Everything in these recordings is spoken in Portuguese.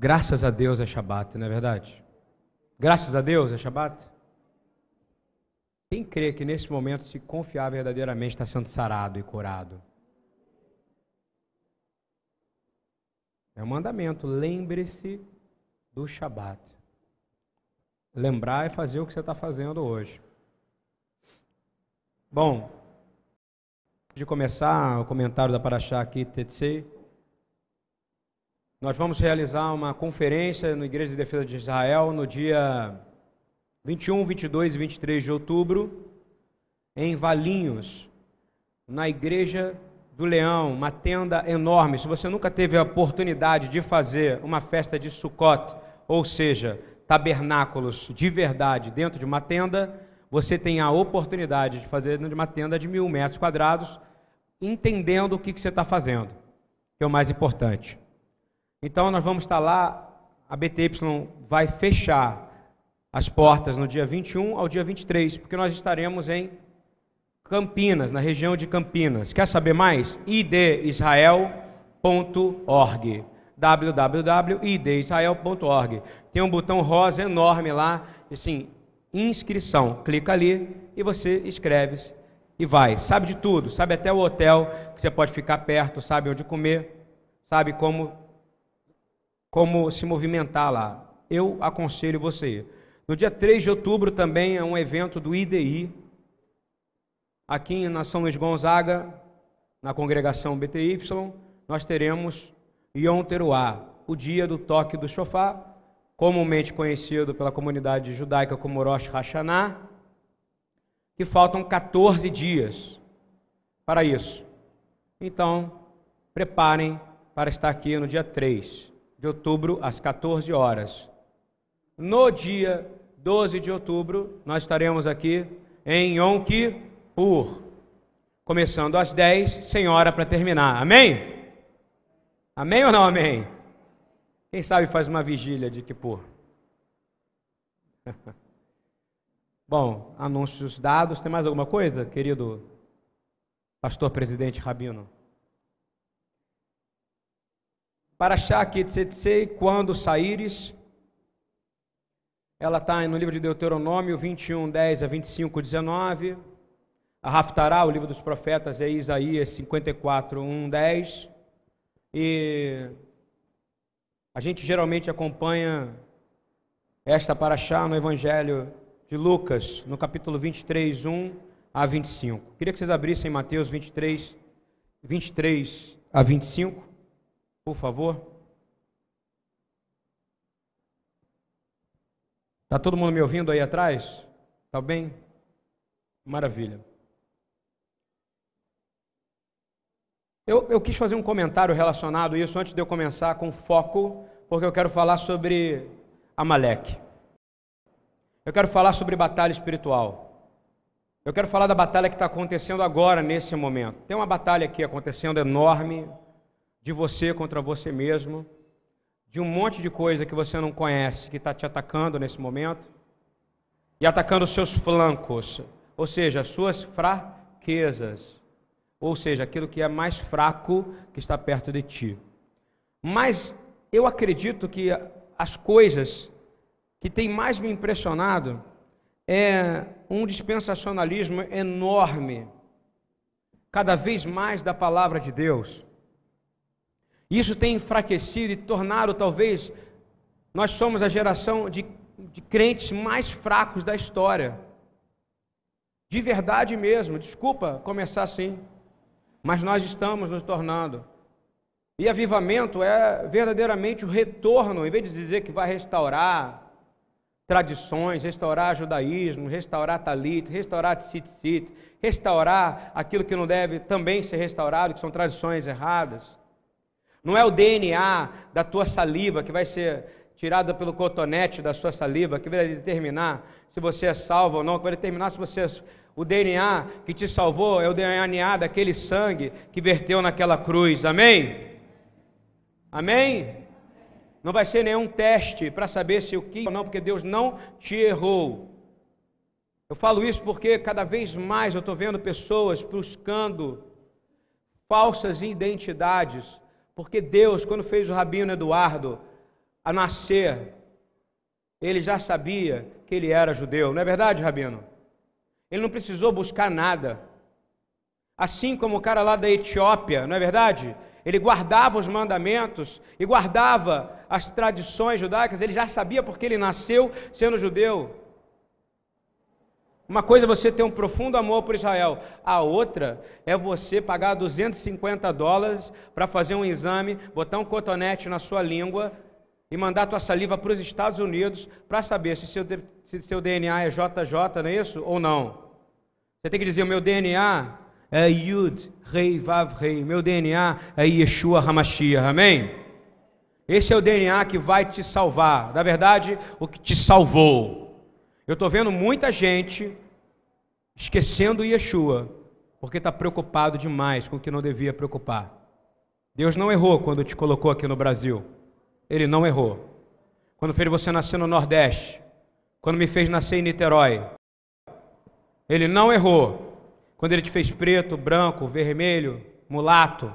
Graças a Deus é Shabat, não é verdade? Graças a Deus é Shabat? Quem crê que nesse momento, se confiar verdadeiramente, está sendo sarado e curado? É um mandamento. Lembre-se do Shabat. Lembrar é fazer o que você está fazendo hoje. Bom, de começar o comentário da Paraxá aqui, Tetsei, nós vamos realizar uma conferência na Igreja de Defesa de Israel no dia 21, 22 e 23 de outubro, em Valinhos, na Igreja do Leão, uma tenda enorme. Se você nunca teve a oportunidade de fazer uma festa de Sukkot, ou seja, tabernáculos de verdade dentro de uma tenda, você tem a oportunidade de fazer dentro de uma tenda de mil metros quadrados, entendendo o que, que você está fazendo, que é o mais importante. Então, nós vamos estar lá, a BTY vai fechar as portas no dia 21 ao dia 23, porque nós estaremos em Campinas, na região de Campinas. Quer saber mais? idisrael.org www.idisrael.org Tem um botão rosa enorme lá, assim, inscrição. Clica ali e você escreve e vai. Sabe de tudo, sabe até o hotel que você pode ficar perto, sabe onde comer, sabe como como se movimentar lá. Eu aconselho você. No dia 3 de outubro também é um evento do IDI aqui na São Luís Gonzaga, na congregação BTY, nós teremos Yom Teruah, o dia do toque do shofar, comumente conhecido pela comunidade judaica como Rosh Hashanah, que faltam 14 dias para isso. Então, preparem para estar aqui no dia 3 de outubro, às 14 horas. No dia 12 de outubro, nós estaremos aqui em Yom Kippur, começando às 10, sem hora para terminar. Amém? Amém ou não amém? Quem sabe faz uma vigília de Kippur? Bom, anúncios dados. Tem mais alguma coisa, querido pastor presidente Rabino? Para achar que Tsetsei, quando saíres, ela está no livro de Deuteronômio 21, 10 a 25, 19. A Raftará, o livro dos profetas, é Isaías 54, 1, 10. E a gente geralmente acompanha esta paraxá no Evangelho de Lucas, no capítulo 23, 1 a 25. Queria que vocês abrissem Mateus 23, 23 a 25, por favor. Está todo mundo me ouvindo aí atrás? Está bem? Maravilha. Eu, eu quis fazer um comentário relacionado a isso antes de eu começar com foco, porque eu quero falar sobre Amaleque. Eu quero falar sobre batalha espiritual. Eu quero falar da batalha que está acontecendo agora, nesse momento. Tem uma batalha aqui acontecendo enorme, de você contra você mesmo, de um monte de coisa que você não conhece, que está te atacando nesse momento, e atacando os seus flancos, ou seja, as suas fraquezas ou seja, aquilo que é mais fraco que está perto de ti. Mas eu acredito que as coisas que têm mais me impressionado é um dispensacionalismo enorme, cada vez mais da palavra de Deus. Isso tem enfraquecido e tornado, talvez, nós somos a geração de, de crentes mais fracos da história. De verdade mesmo, desculpa começar assim mas nós estamos nos tornando. E avivamento é verdadeiramente o retorno, em vez de dizer que vai restaurar tradições, restaurar judaísmo, restaurar talit, restaurar tzitzit, restaurar aquilo que não deve também ser restaurado, que são tradições erradas. Não é o DNA da tua saliva que vai ser tirada pelo cotonete da sua saliva que vai determinar se você é salvo ou não, que vai determinar se você é o DNA que te salvou é o DNA daquele sangue que verteu naquela cruz. Amém? Amém? Não vai ser nenhum teste para saber se o que ou não, porque Deus não te errou. Eu falo isso porque cada vez mais eu estou vendo pessoas buscando falsas identidades, porque Deus, quando fez o Rabino Eduardo, a nascer, ele já sabia que ele era judeu, não é verdade, Rabino? Ele não precisou buscar nada. Assim como o cara lá da Etiópia, não é verdade? Ele guardava os mandamentos e guardava as tradições judaicas, ele já sabia porque ele nasceu sendo judeu. Uma coisa é você ter um profundo amor por Israel, a outra é você pagar 250 dólares para fazer um exame, botar um cotonete na sua língua e mandar tua saliva para os Estados Unidos para saber se seu, se seu DNA é JJ, não é isso? Ou não. Você tem que dizer: o meu DNA é Yud, Rei, Vav, Rei. Meu DNA é Yeshua Hamashiach. Amém? Esse é o DNA que vai te salvar. Na verdade, o que te salvou. Eu estou vendo muita gente esquecendo Yeshua, porque está preocupado demais com o que não devia preocupar. Deus não errou quando te colocou aqui no Brasil. Ele não errou. Quando fez você nascer no Nordeste, quando me fez nascer em Niterói, ele não errou. Quando ele te fez preto, branco, vermelho, mulato.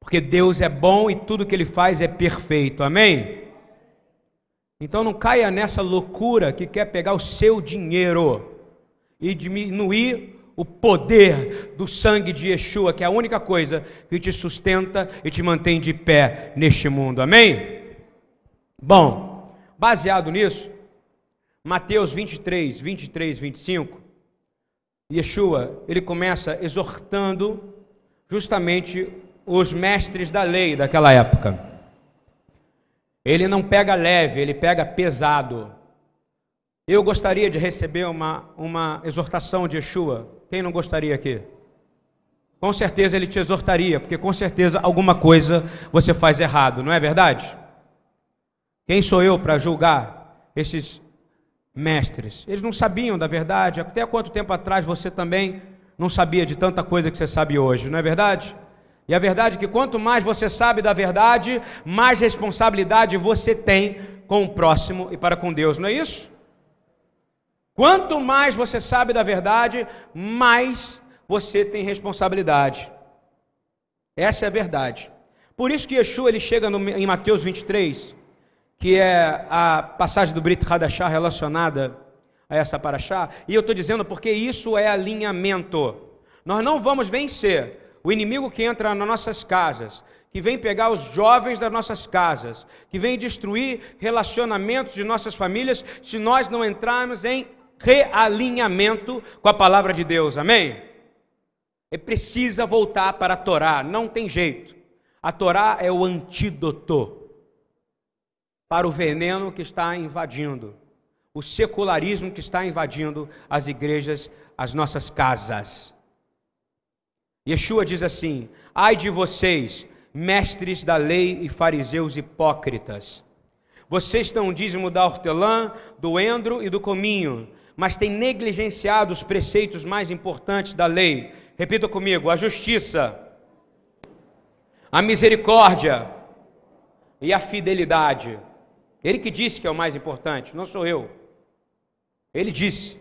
Porque Deus é bom e tudo que ele faz é perfeito. Amém? Então não caia nessa loucura que quer pegar o seu dinheiro e diminuir o poder do sangue de Yeshua, que é a única coisa que te sustenta e te mantém de pé neste mundo. Amém? Bom, baseado nisso, Mateus 23, 23, 25, Yeshua, ele começa exortando justamente os mestres da lei daquela época. Ele não pega leve, ele pega pesado. Eu gostaria de receber uma, uma exortação de Yeshua. Quem não gostaria aqui? Com certeza ele te exortaria, porque com certeza alguma coisa você faz errado, não é verdade? Quem sou eu para julgar esses mestres? Eles não sabiam da verdade. Até quanto tempo atrás você também não sabia de tanta coisa que você sabe hoje, não é verdade? E a verdade é que quanto mais você sabe da verdade, mais responsabilidade você tem com o próximo e para com Deus, não é isso? Quanto mais você sabe da verdade, mais você tem responsabilidade. Essa é a verdade. Por isso que Yeshua ele chega no, em Mateus 23, que é a passagem do Brit Hadashah relacionada a essa paraxá, e eu estou dizendo porque isso é alinhamento. Nós não vamos vencer o inimigo que entra nas nossas casas, que vem pegar os jovens das nossas casas, que vem destruir relacionamentos de nossas famílias, se nós não entrarmos em realinhamento com a palavra de Deus, amém? E precisa voltar para a Torá, não tem jeito. A Torá é o antídoto para o veneno que está invadindo, o secularismo que está invadindo as igrejas, as nossas casas. Yeshua diz assim: Ai de vocês, mestres da lei e fariseus hipócritas, vocês estão dízimo da hortelã, do endro e do cominho, mas tem negligenciado os preceitos mais importantes da lei. Repita comigo: a justiça, a misericórdia e a fidelidade. Ele que disse que é o mais importante, não sou eu. Ele disse: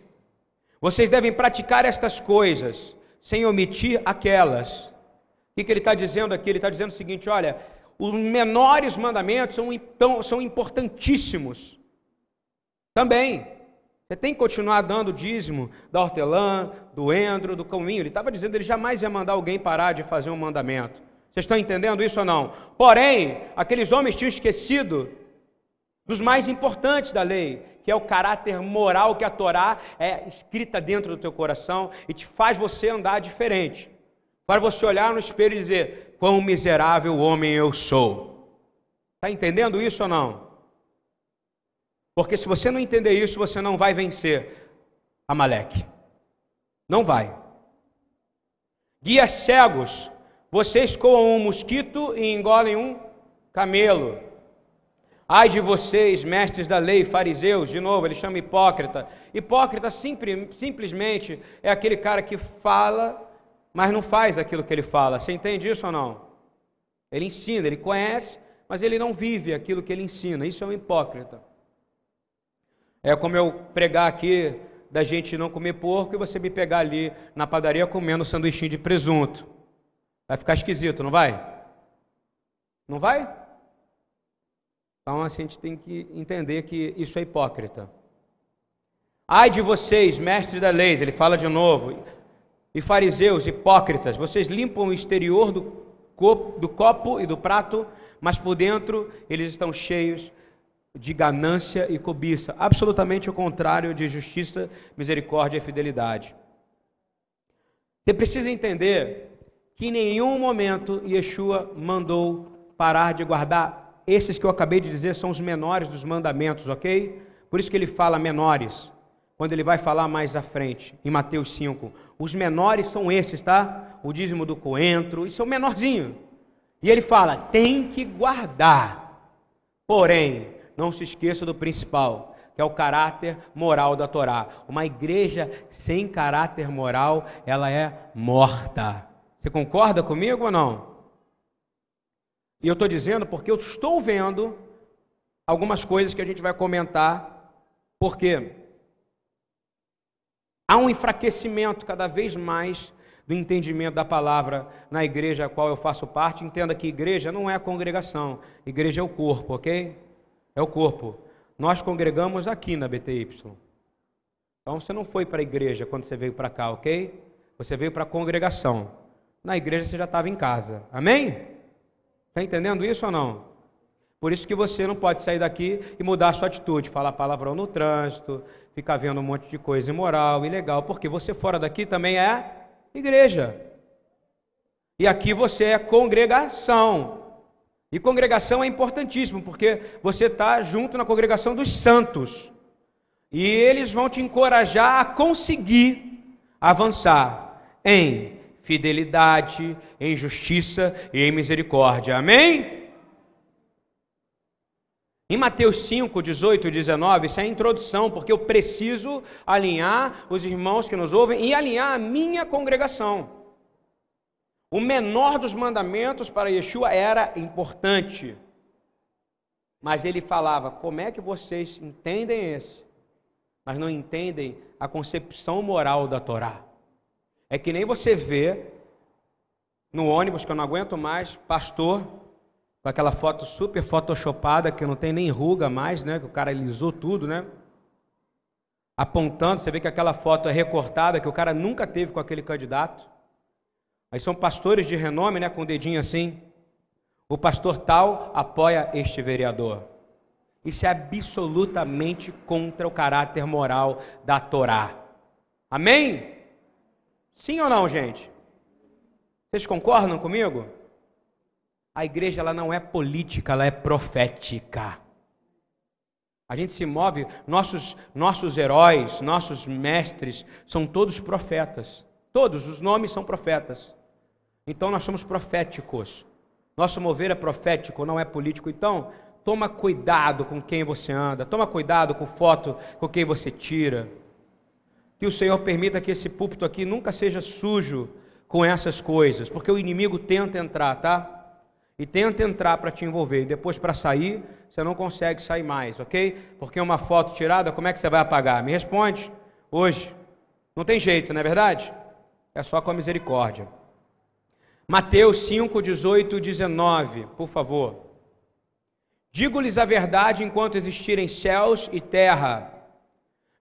vocês devem praticar estas coisas sem omitir aquelas. O que, ele está dizendo aqui? Ele está dizendo o seguinte: olha, os menores mandamentos são, são importantíssimos. Também. Você tem que continuar dando dízimo da hortelã, do endro, do caminho. Ele estava dizendo que ele jamais ia mandar alguém parar de fazer um mandamento. Vocês estão entendendo isso ou não? Porém, aqueles homens tinham esquecido dos mais importantes da lei, que é o caráter moral que a Torá é escrita dentro do teu coração e te faz você andar diferente. Para você olhar no espelho e dizer: quão miserável homem eu sou. Está entendendo isso ou não? Porque se você não entender isso, você não vai vencer Amaleque. Não vai. Guias cegos, vocês coam um mosquito e engolem um camelo. Ai de vocês, mestres da lei, fariseus, de novo, ele chama hipócrita. Hipócrita simplesmente é aquele cara que fala, mas não faz aquilo que ele fala. Você entende isso ou não? Ele ensina, ele conhece, mas ele não vive aquilo que ele ensina. Isso é um hipócrita. É como eu pregar aqui da gente não comer porco e você me pegar ali na padaria comendo sanduichinho de presunto. Vai ficar esquisito, não vai? Não vai? Então a gente tem que entender que isso é hipócrita. Ai de vocês, mestres da lei, ele fala de novo, e fariseus, hipócritas, vocês limpam o exterior do copo, do copo e do prato, mas por dentro eles estão cheios de ganância e cobiça, absolutamente o contrário de justiça, misericórdia e fidelidade. Você precisa entender que em nenhum momento Yeshua mandou parar de guardar. Esses que eu acabei de dizer são os menores dos mandamentos, ok? Por isso que ele fala menores, quando ele vai falar mais à frente, em Mateus 5. Os menores são esses, tá? O dízimo do coentro, isso é o menorzinho. E ele fala: tem que guardar. Porém, não se esqueça do principal, que é o caráter moral da Torá. Uma igreja sem caráter moral, ela é morta. Você concorda comigo ou não? E eu estou dizendo porque eu estou vendo algumas coisas que a gente vai comentar, porque há um enfraquecimento cada vez mais do entendimento da palavra na igreja a qual eu faço parte. Entenda que igreja não é a congregação, igreja é o corpo, ok? É o corpo. Nós congregamos aqui na BTY. Então você não foi para a igreja quando você veio para cá, ok? Você veio para a congregação. Na igreja você já estava em casa. Amém? Está entendendo isso ou não? Por isso que você não pode sair daqui e mudar a sua atitude, falar palavrão no trânsito, ficar vendo um monte de coisa imoral, ilegal, porque você fora daqui também é igreja. E aqui você é congregação. E congregação é importantíssimo, porque você está junto na congregação dos santos. E eles vão te encorajar a conseguir avançar em fidelidade, em justiça e em misericórdia. Amém? Em Mateus 5, 18 e 19, isso é a introdução, porque eu preciso alinhar os irmãos que nos ouvem e alinhar a minha congregação. O menor dos mandamentos para Yeshua era importante, mas ele falava: como é que vocês entendem esse, mas não entendem a concepção moral da Torá? É que nem você vê no ônibus, que eu não aguento mais, pastor, com aquela foto super photoshopada, que não tem nem ruga mais, né? Que o cara alisou tudo, né? Apontando, você vê que aquela foto é recortada, que o cara nunca teve com aquele candidato. Aí são pastores de renome, né? Com o dedinho assim. O pastor tal apoia este vereador. Isso é absolutamente contra o caráter moral da Torá. Amém? Sim ou não, gente? Vocês concordam comigo? A igreja ela não é política, ela é profética. A gente se move, nossos, nossos heróis, nossos mestres são todos profetas. Todos os nomes são profetas. Então nós somos proféticos. Nosso mover é profético, não é político. Então, toma cuidado com quem você anda, toma cuidado com foto com quem você tira. Que o Senhor permita que esse púlpito aqui nunca seja sujo com essas coisas, porque o inimigo tenta entrar, tá? E tenta entrar para te envolver, e depois para sair, você não consegue sair mais, ok? Porque uma foto tirada, como é que você vai apagar? Me responde hoje. Não tem jeito, não é verdade? É só com a misericórdia. Mateus 5, 18 e 19, por favor. Digo-lhes a verdade enquanto existirem céus e terra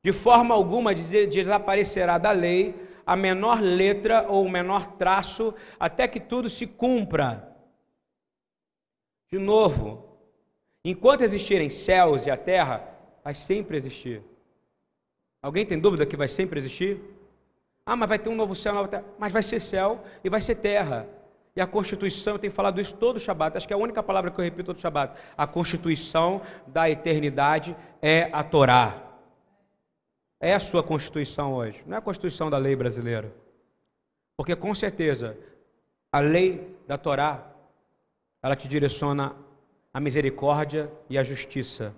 de forma alguma desaparecerá da lei a menor letra ou o menor traço, até que tudo se cumpra. De novo, enquanto existirem céus e a terra, vai sempre existir. Alguém tem dúvida que vai sempre existir? Ah, mas vai ter um novo céu, nova terra. Mas vai ser céu e vai ser terra. E a Constituição, eu tenho falado isso todo o Shabat, acho que é a única palavra que eu repito todo o Shabat. A Constituição da eternidade é a Torá é a sua Constituição hoje, não é a Constituição da lei brasileira. Porque com certeza a lei da Torá ela te direciona a misericórdia e a justiça.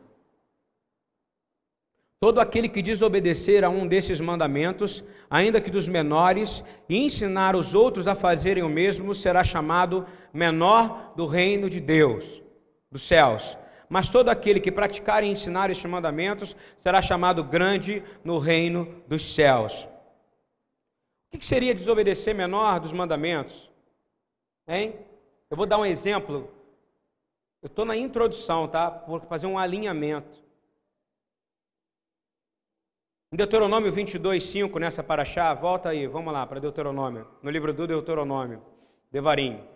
Todo aquele que desobedecer a um desses mandamentos, ainda que dos menores, e ensinar os outros a fazerem o mesmo, será chamado menor do reino de Deus, dos céus mas todo aquele que praticar e ensinar estes mandamentos será chamado grande no reino dos céus. O que seria desobedecer menor dos mandamentos? Hein? Eu vou dar um exemplo. Eu estou na introdução, tá? Vou fazer um alinhamento. Em Deuteronômio 22, 5, nessa paraxá, volta aí, vamos lá para Deuteronômio, no livro do Deuteronômio, Devarim.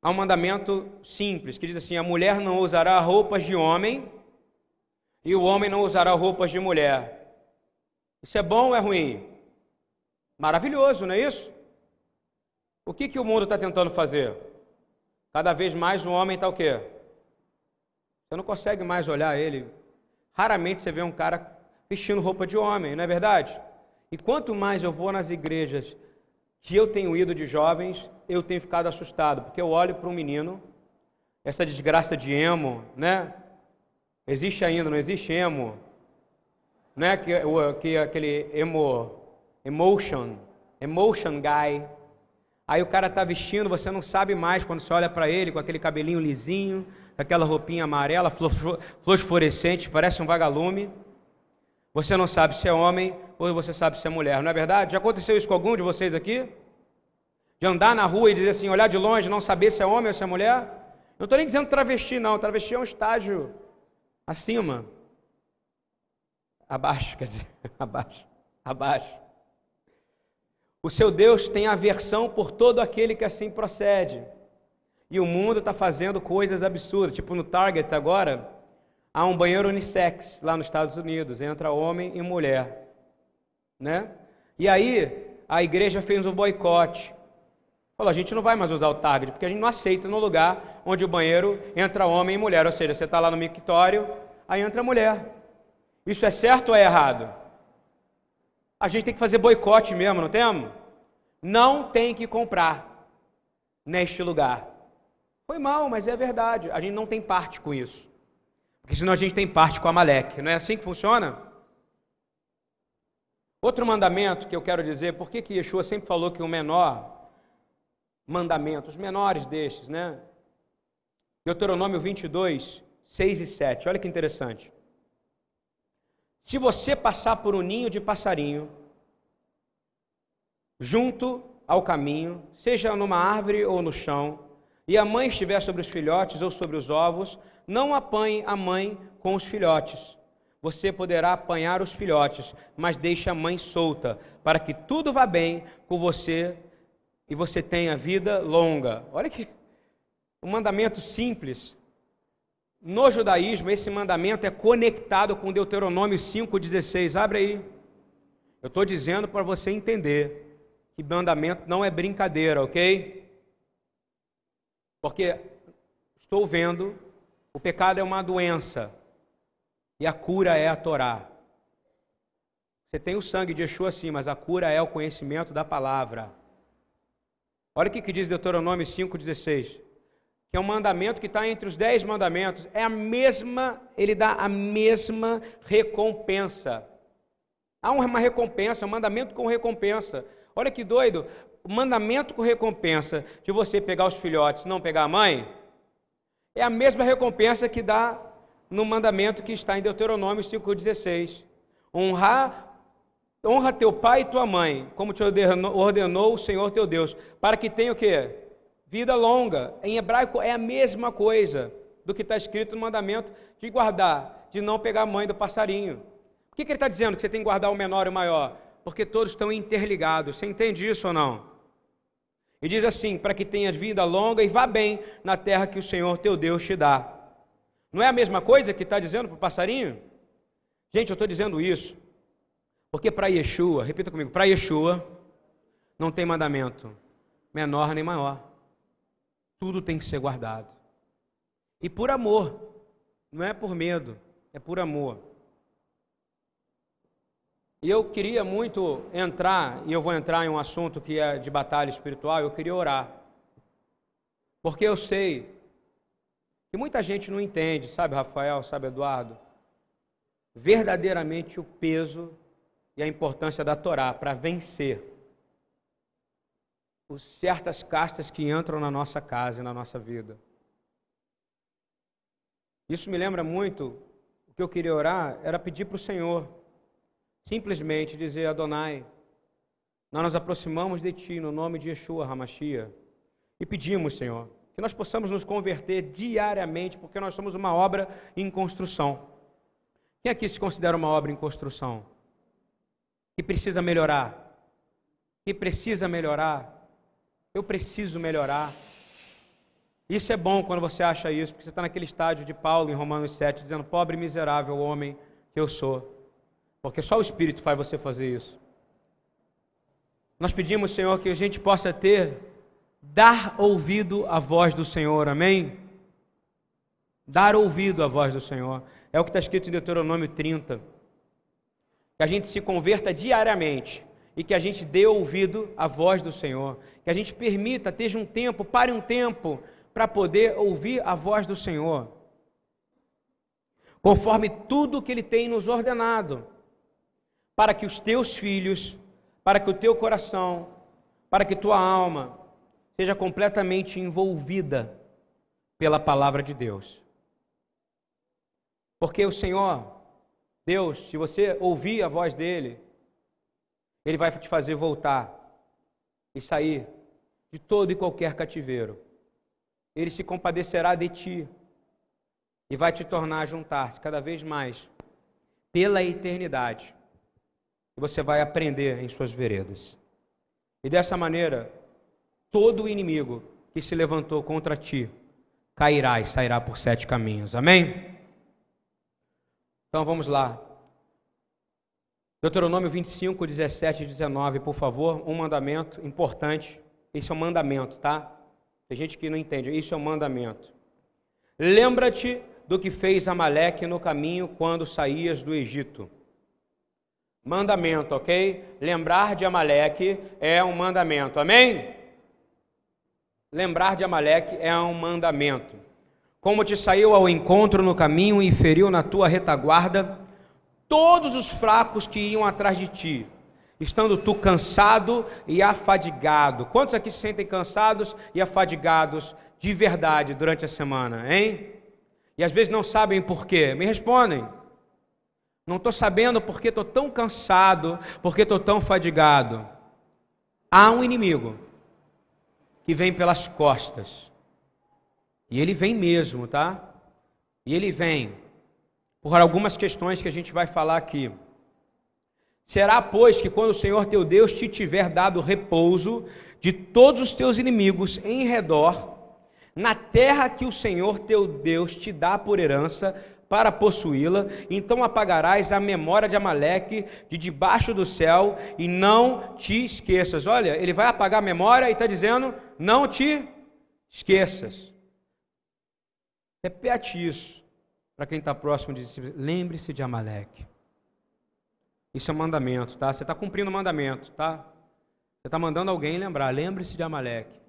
Há um mandamento simples que diz assim: a mulher não usará roupas de homem e o homem não usará roupas de mulher. Isso é bom ou é ruim? Maravilhoso, não é isso? O que, que o mundo está tentando fazer? Cada vez mais o homem está o quê? Você não consegue mais olhar ele. Raramente você vê um cara vestindo roupa de homem, não é verdade? E quanto mais eu vou nas igrejas que eu tenho ido de jovens, eu tenho ficado assustado, porque eu olho para um menino, essa desgraça de emo, né? Existe ainda, não existe emo, né? Que, que aquele emo, emotion, emotion guy. Aí o cara está vestindo, você não sabe mais quando você olha para ele com aquele cabelinho lisinho, aquela roupinha amarela, fluorescente, parece um vagalume. Você não sabe se é homem ou você sabe se é mulher, não é verdade? Já aconteceu isso com algum de vocês aqui? De andar na rua e dizer assim, olhar de longe, não saber se é homem ou se é mulher? Não estou nem dizendo travesti, não. Travesti é um estágio acima. Abaixo, quer dizer, abaixo, abaixo. O seu Deus tem aversão por todo aquele que assim procede. E o mundo está fazendo coisas absurdas. Tipo no Target agora, há um banheiro unissex lá nos Estados Unidos. Entra homem e mulher. Né? E aí, a igreja fez um boicote. Falou, a gente não vai mais usar o Target, porque a gente não aceita no lugar onde o banheiro entra homem e mulher. Ou seja, você está lá no mictório, aí entra mulher. Isso é certo ou é errado? A gente tem que fazer boicote mesmo, não temos? Não tem que comprar neste lugar. Foi mal, mas é verdade. A gente não tem parte com isso. Porque senão a gente tem parte com a Maleque. Não é assim que funciona? Outro mandamento que eu quero dizer, por que, Yeshua sempre falou que o menor mandamento, os menores destes, né? Deuteronômio 22, 6 e 7. Olha que interessante. Se você passar por um ninho de passarinho, junto ao caminho, seja numa árvore ou no chão, e a mãe estiver sobre os filhotes ou sobre os ovos, não apanhe a mãe com os filhotes. Você poderá apanhar os filhotes, mas deixe a mãe solta, para que tudo vá bem com você e você tenha vida longa. Olha que um mandamento simples. No judaísmo, esse mandamento é conectado com Deuteronômio 5,16. Abre aí. Eu estou dizendo para você entender que mandamento não é brincadeira, ok? Porque estou vendo, o pecado é uma doença e a cura é a Torá. Você tem o sangue de Yeshua sim, mas a cura é o conhecimento da palavra. Olha o que, diz Deuteronômio 5,16. Que é um mandamento que está entre os dez mandamentos. É a mesma, ele dá a mesma recompensa. Há uma recompensa, um mandamento com recompensa. Olha que doido o mandamento com recompensa de você pegar os filhotes não pegar a mãe, é a mesma recompensa que dá no mandamento que está em Deuteronômio 5,16. Honrar, honra teu pai e tua mãe, como te ordenou, o Senhor teu Deus, para que tenha o quê? Vida longa. Em hebraico é a mesma coisa do que está escrito no mandamento de guardar, de não pegar a mãe do passarinho. O que, que ele está dizendo? Que você tem que guardar o menor e o maior? Porque todos estão interligados. Você entende isso ou não? E diz assim: para que tenhas vida longa e vá bem na terra que o Senhor teu Deus te dá. Não é a mesma coisa que está dizendo para o passarinho? Gente, eu estou dizendo isso porque para Yeshua, repita comigo, para Yeshua não tem mandamento menor nem maior. Tudo tem que ser guardado. E por amor, não é por medo, é por amor. E eu queria muito entrar, e eu vou entrar em um assunto que é de batalha espiritual, eu queria orar. Porque eu sei que muita gente não entende, sabe, Rafael, sabe, Eduardo, verdadeiramente o peso e a importância da Torá para vencer os certas castas que entram na nossa casa e na nossa vida. Isso me lembra muito o que eu queria orar era pedir para o Senhor Simplesmente dizer, Adonai, nós nos aproximamos de Ti no nome de Yeshua Hamashia E pedimos, Senhor, que nós possamos nos converter diariamente, porque nós somos uma obra em construção. Quem aqui se considera uma obra em construção? Que precisa melhorar? Que precisa melhorar? Eu preciso melhorar. Isso é bom quando você acha isso, porque você está naquele estágio de Paulo em Romanos 7, dizendo: Pobre miserável homem que eu sou. Porque só o Espírito faz você fazer isso. Nós pedimos, Senhor, que a gente possa ter, dar ouvido à voz do Senhor, amém? Dar ouvido à voz do Senhor. É o que está escrito em Deuteronômio 30. Que a gente se converta diariamente e que a gente dê ouvido à voz do Senhor. Que a gente permita, esteja um tempo, pare um tempo, para poder ouvir a voz do Senhor. Conforme tudo que Ele tem nos ordenado, para que os teus filhos, para que o teu coração, para que tua alma seja completamente envolvida pela palavra de Deus. Porque o Senhor, Deus, se você ouvir a voz dele, ele vai te fazer voltar e sair de todo e qualquer cativeiro. Ele se compadecerá de ti e vai te tornar a juntar-se cada vez mais pela eternidade. E você vai aprender em suas veredas. E dessa maneira, todo inimigo que se levantou contra ti cairá e sairá por sete caminhos. Amém? Então vamos lá. Deuteronômio 25, 17 e 19, por favor, um mandamento importante. Esse é um mandamento, tá? Tem gente que não entende, isso é um mandamento. Lembra-te do que fez Amaleque no caminho quando saías do Egito. Mandamento, ok? Lembrar de Amaleque é um mandamento, amém? Lembrar de Amaleque é um mandamento. Como te saiu ao encontro no caminho e feriu na tua retaguarda, todos os fracos que iam atrás de ti, estando tu cansado e afadigado. Quantos aqui se sentem cansados e afadigados de verdade durante a semana, hein? E às vezes não sabem por quê. Me respondem. Não estou sabendo porque estou tão cansado, porque estou tão fadigado. Há um inimigo que vem pelas costas. E ele vem mesmo, tá? E ele vem por algumas questões que a gente vai falar aqui. Será, pois, que quando o Senhor teu Deus te tiver dado repouso de todos os teus inimigos em redor, na terra que o Senhor teu Deus te dá por herança para possuí-la, então apagarás a memória de Amaleque de debaixo do céu e não te esqueças. Olha, ele vai apagar a memória e está dizendo: não te esqueças. Repete isso. Para quem está próximo, diz: lembre-se de Amaleque. Isso é mandamento, tá? Você está cumprindo o mandamento, tá? Você está mandando alguém lembrar. Lembre-se de Amaleque.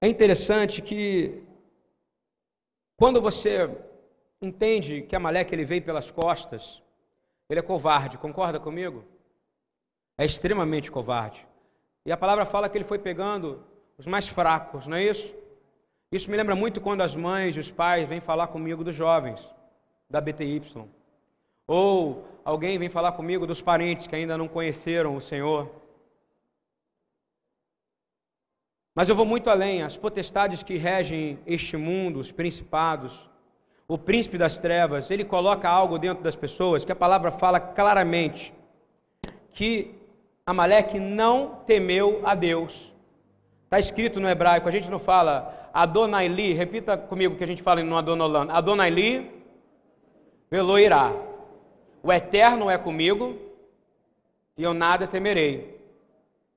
É interessante que quando você entende que Amaleque ele veio pelas costas, ele é covarde, concorda comigo? É extremamente covarde. E a palavra fala que ele foi pegando os mais fracos, não é isso? Isso me lembra muito quando as mães e os pais vêm falar comigo dos jovens da BTY. Ou alguém vem falar comigo dos parentes que ainda não conheceram o Senhor. Mas eu vou muito além. As potestades que regem este mundo, os principados, o príncipe das trevas, ele coloca algo dentro das pessoas que a palavra fala claramente que Amaleque não temeu a Deus. Está escrito no hebraico, a gente não fala Adonaili, repita comigo que a gente fala no Adonolan. Adonaili Veloirá. O eterno é comigo e eu nada temerei.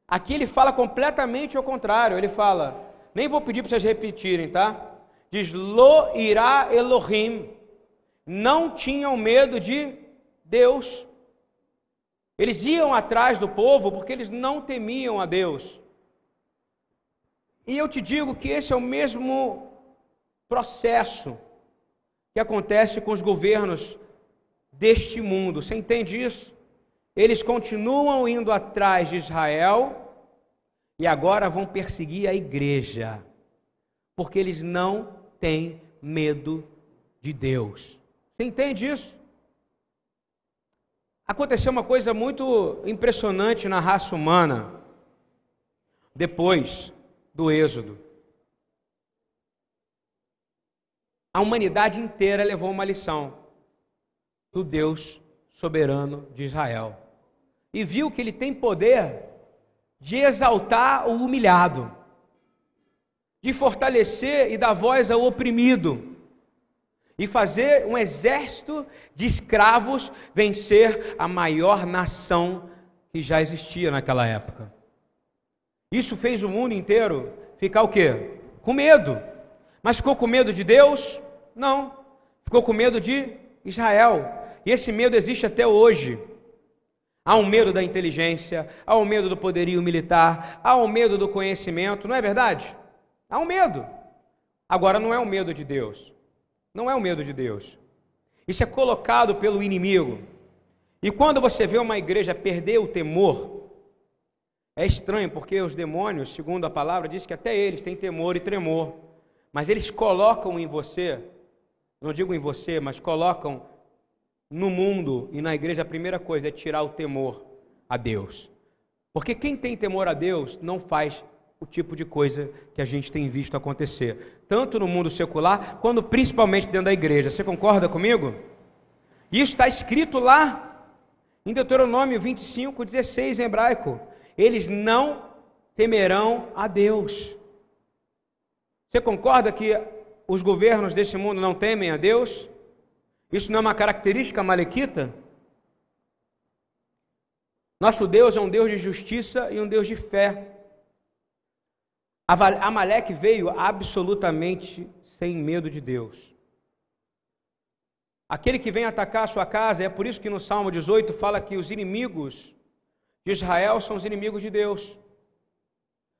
Aqui ele fala completamente ao contrário. Ele fala, nem vou pedir para vocês repetirem, tá? Diz: Lo irá Elohim. Não tinham medo de Deus. Eles iam atrás do povo porque eles não temiam a Deus. E eu te digo que esse é o mesmo processo que acontece com os governos deste mundo. Você entende isso? Eles continuam indo atrás de Israel e agora vão perseguir a igreja, porque eles não têm medo de Deus. Você entende isso? Aconteceu uma coisa muito impressionante na raça humana. depois do Êxodo. A humanidade inteira levou uma lição do Deus soberano de Israel. E viu que ele tem poder de exaltar o humilhado, de fortalecer e dar voz ao oprimido, e fazer um exército de escravos vencer a maior nação que já existia naquela época. Isso fez o mundo inteiro ficar o quê? Com medo. Mas ficou com medo de Deus? Não. Ficou com medo de Israel. E esse medo existe até hoje. Há um medo da inteligência, há um medo do poderio militar, há um medo do conhecimento, não é verdade? Há um medo. Agora não é o um medo de Deus. Não é o um medo de Deus. Isso é colocado pelo inimigo. E quando você vê uma igreja perder o temor, é estranho, porque os demônios, segundo a palavra, diz que até eles têm temor e tremor. Mas eles colocam em você, não digo em você, mas colocam no mundo e na igreja, a primeira coisa é tirar o temor a Deus. Porque quem tem temor a Deus não faz o tipo de coisa que a gente tem visto acontecer, tanto no mundo secular, quanto principalmente dentro da igreja. Você concorda comigo? Isso está escrito lá em Deuteronômio 25, 16 em hebraico. Eles não temerão a Deus. Você concorda que os governos desse mundo não temem a Deus? Isso não é uma característica malequita? Nosso Deus é um Deus de justiça e um Deus de fé. Amaleque veio absolutamente sem medo de Deus. Aquele que vem atacar a sua casa, é por isso que no Salmo 18 fala que os inimigos de Israel são os inimigos de Deus.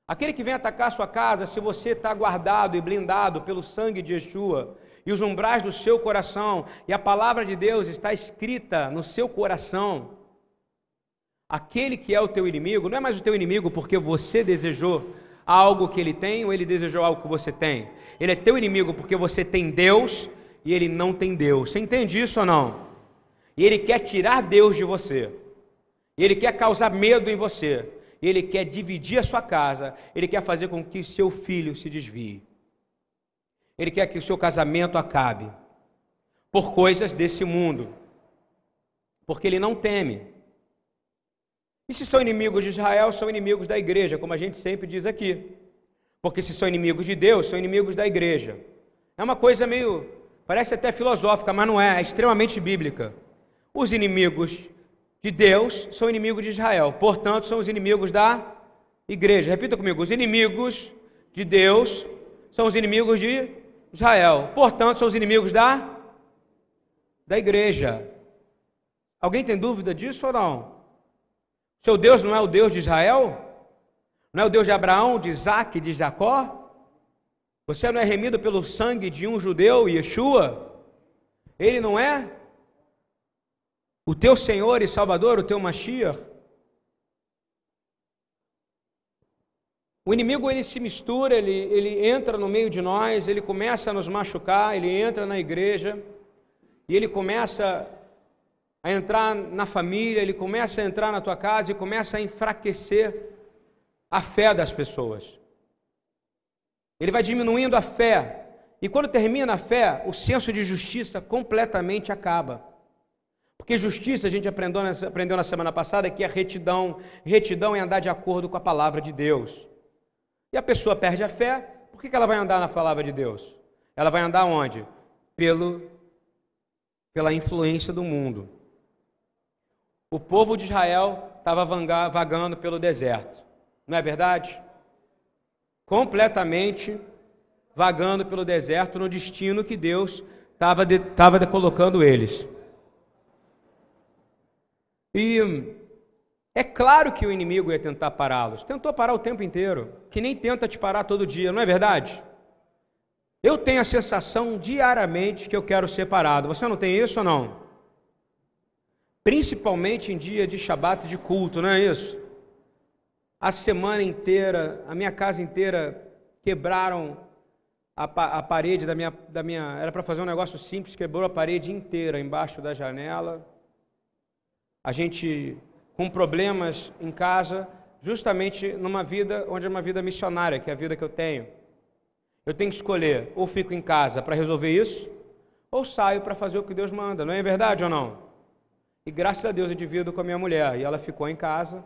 Aquele que vem atacar a sua casa, se você está guardado e blindado pelo sangue de Yeshua, e os umbrais do seu coração, e a palavra de Deus está escrita no seu coração, aquele que é o teu inimigo, não é mais o teu inimigo porque você desejou algo que ele tem ou ele desejou algo que você tem. Ele é teu inimigo porque você tem Deus e ele não tem Deus. Você entende isso ou não? E ele quer tirar Deus de você. Ele quer causar medo em você ele quer dividir a sua casa, ele quer fazer com que seu filho se desvie. Ele quer que o seu casamento acabe por coisas desse mundo, porque ele não teme. E se são inimigos de Israel, são inimigos da igreja, como a gente sempre diz aqui. Porque se são inimigos de Deus, são inimigos da igreja. É uma coisa meio, parece até filosófica, mas não é, é extremamente bíblica. Os inimigos de Deus são inimigos de Israel, portanto, são os inimigos da igreja. Repita comigo: os inimigos de Deus são os inimigos de Israel, portanto, são os inimigos da, da igreja. Alguém tem dúvida disso ou não? Seu Deus não é o Deus de Israel? Não é o Deus de Abraão, de Isaac de Jacó? Você não é remido pelo sangue de um judeu, Yeshua? Ele não é? O teu Senhor e Salvador, o teu Mashiach. O inimigo ele se mistura, ele, ele entra no meio de nós, ele começa a nos machucar, ele entra na igreja e ele começa a entrar na família, ele começa a entrar na tua casa e começa a enfraquecer a fé das pessoas. Ele vai diminuindo a fé. E quando termina a fé, o senso de justiça completamente acaba. Porque justiça, a gente aprendeu, aprendeu na semana passada, que é retidão. Retidão é andar de acordo com a palavra de Deus. E a pessoa perde a fé, por que ela vai andar na palavra de Deus? Ela vai andar onde? Pelo, pela influência do mundo. O povo de Israel estava vagando pelo deserto, não é verdade? Completamente vagando pelo deserto no destino que Deus estava colocando eles. E é claro que o inimigo ia tentar pará-los. Tentou parar o tempo inteiro, que nem tenta te parar todo dia, não é verdade? Eu tenho a sensação diariamente que eu quero ser parado. Você não tem isso ou não? Principalmente em dia de Shabat de culto, não é isso? A semana inteira, a minha casa inteira quebraram a, a parede da minha, da minha. Era para fazer um negócio simples, quebrou a parede inteira embaixo da janela a gente com problemas em casa, justamente numa vida onde é uma vida missionária, que é a vida que eu tenho. Eu tenho que escolher, ou fico em casa para resolver isso, ou saio para fazer o que Deus manda, não é verdade ou não? E graças a Deus eu divido com a minha mulher, e ela ficou em casa,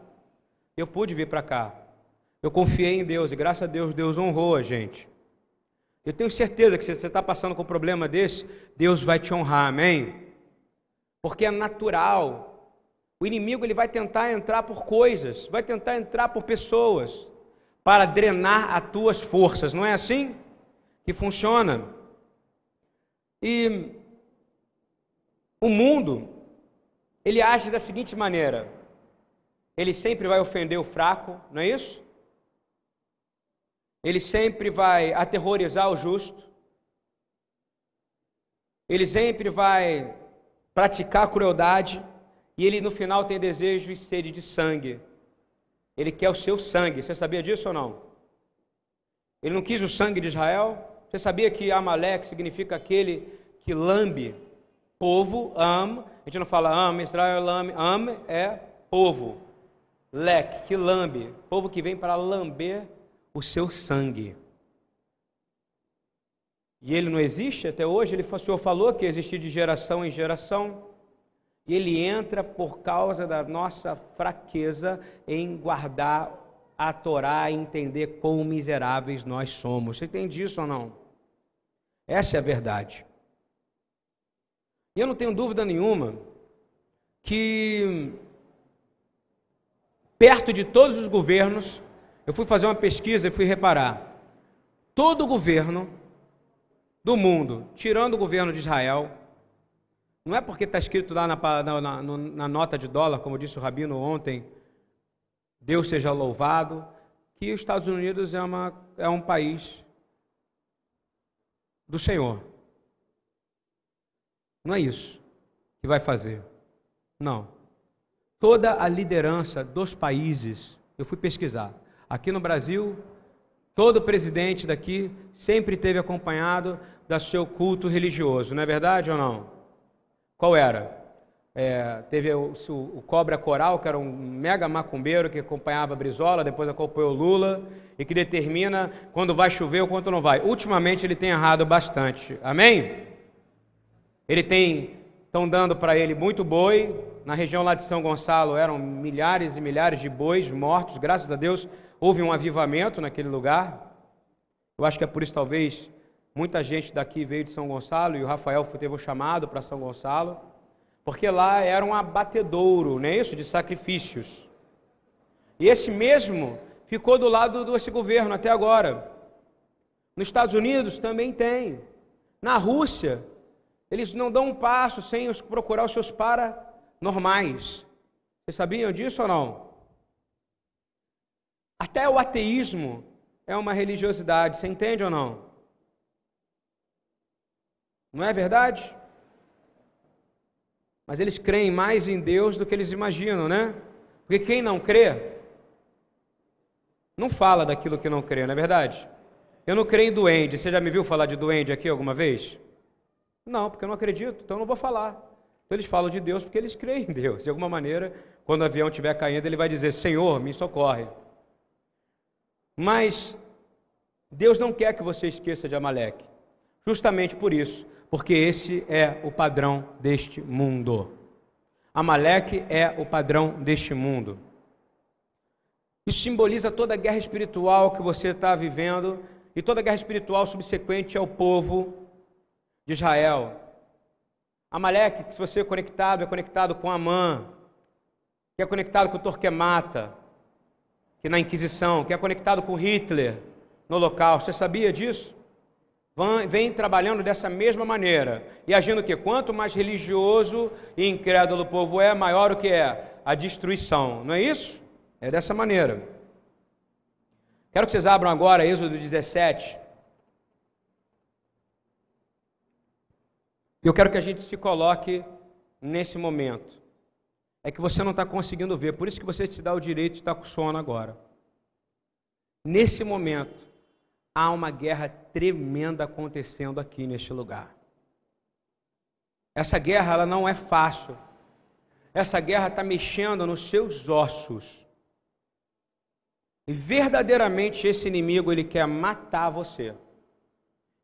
eu pude vir para cá. Eu confiei em Deus, e graças a Deus, Deus honrou a gente. Eu tenho certeza que se você está passando com um problema desse, Deus vai te honrar, amém? Porque é natural o inimigo ele vai tentar entrar por coisas, vai tentar entrar por pessoas para drenar as tuas forças. Não é assim que funciona? E o mundo ele age da seguinte maneira: ele sempre vai ofender o fraco, não é isso? Ele sempre vai aterrorizar o justo. Ele sempre vai praticar crueldade. E ele no final tem desejo e sede de sangue. Ele quer o seu sangue. Você sabia disso ou não? Ele não quis o sangue de Israel? Você sabia que Amaleque significa aquele que lambe? Povo, am. A gente não fala am, Israel, am. Am é povo. Leque, que lambe. Povo que vem para lamber o seu sangue. E ele não existe até hoje. Ele, o Senhor falou que existia de geração em geração. E ele entra por causa da nossa fraqueza em guardar a Torá e entender quão miseráveis nós somos. Você entende isso ou não? Essa é a verdade. E eu não tenho dúvida nenhuma que, perto de todos os governos, eu fui fazer uma pesquisa e fui reparar. Todo governo do mundo, tirando o governo de Israel, não é porque está escrito lá na, na, na, na, nota de dólar, como disse o Rabino ontem, Deus seja louvado, que os Estados Unidos é, uma, é um país do Senhor. Não é isso que vai fazer. Não. Toda a liderança dos países, eu fui pesquisar. Aqui no Brasil, todo presidente daqui sempre teve acompanhado do seu culto religioso, não é verdade ou não? Qual era? É, teve o, o, Cobra Coral, que era um mega macumbeiro que acompanhava a Brizola, depois acompanhou Lula, e que determina quando vai chover ou quando não vai. Ultimamente ele tem errado bastante. Amém? Ele tem, estão dando para ele muito boi. Na região lá de São Gonçalo eram milhares e milhares de bois mortos. Graças a Deus houve um avivamento naquele lugar. Eu acho que é por isso, talvez, Muita gente daqui veio de São Gonçalo e o Rafael teve um chamado para São Gonçalo, porque lá era um abatedouro, não é isso? De sacrifícios. E esse mesmo ficou do lado desse governo até agora. Nos Estados Unidos também tem. Na Rússia, eles não dão um passo sem procurar os seus paranormais. Vocês sabiam disso ou não? Até o ateísmo é uma religiosidade, você entende ou não? Não é verdade? Mas eles creem mais em Deus do que eles imaginam, né? Porque quem não crê, não fala daquilo que não crê, não é verdade? Eu não creio em duende. Você já me viu falar de duende aqui alguma vez? Não, porque eu não acredito, então eu não vou falar. Então eles falam de Deus porque eles creem em Deus. De alguma maneira, quando o avião estiver caindo, ele vai dizer: Senhor, me socorre. Mas Deus não quer que você esqueça de Amaleque. Justamente por isso, porque esse é o padrão deste mundo. Amaleque é o padrão deste mundo. Isso simboliza toda a guerra espiritual que você está vivendo e toda a guerra espiritual subsequente ao povo de Israel. Amaleque, que se você é conectado, é conectado com Amã, que é conectado com Torquemata, que na Inquisição, que é conectado com Hitler no Holocausto. Você sabia disso? Vem trabalhando dessa mesma maneira e agindo que quanto mais religioso e incrédulo o povo é, maior o que é a destruição. Não é isso? É dessa maneira. Quero que vocês abram agora Êxodo 17. Eu quero que a gente se coloque nesse momento. É que você não está conseguindo ver, por isso que você se dá o direito de estar com sono agora. Nesse momento, há uma guerra tremenda acontecendo aqui neste lugar. Essa guerra ela não é fácil. Essa guerra está mexendo nos seus ossos. E verdadeiramente esse inimigo ele quer matar você.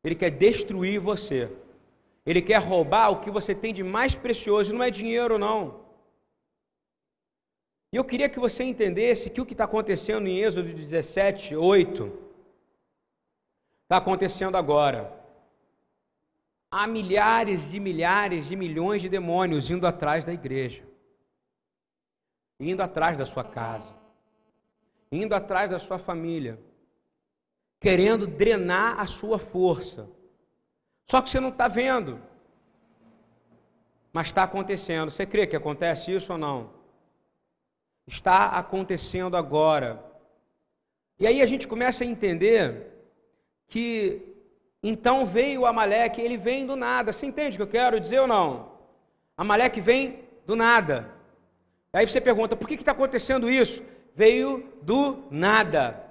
Ele quer destruir você. Ele quer roubar o que você tem de mais precioso, não é dinheiro não. E eu queria que você entendesse que o que está acontecendo em Êxodo 17, 8, está acontecendo agora. Há milhares de milhares de milhões de demônios indo atrás da igreja, indo atrás da sua casa, indo atrás da sua família, querendo drenar a sua força. Só que você não está vendo, mas está acontecendo. Você crê que acontece isso ou não? está acontecendo agora. E aí a gente começa a entender que então veio Amaleque, ele vem do nada. Você entende o que eu quero dizer ou não? Amaleque vem do nada. Aí você pergunta, por que está acontecendo isso? Veio do nada.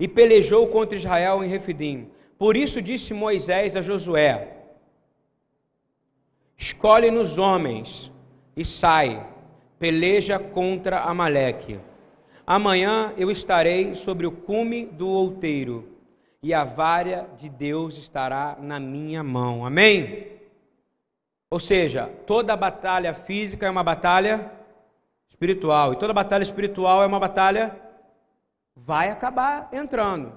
E pelejou contra Israel em Refidim. Por isso disse Moisés a Josué: Escolhe-nos homens e sai peleja contra Amaleque. Amanhã eu estarei sobre o cume do outeiro, e a vara de Deus estará na minha mão. Amém? Ou seja, toda batalha física é uma batalha espiritual, e toda batalha espiritual é uma batalha vai acabar entrando.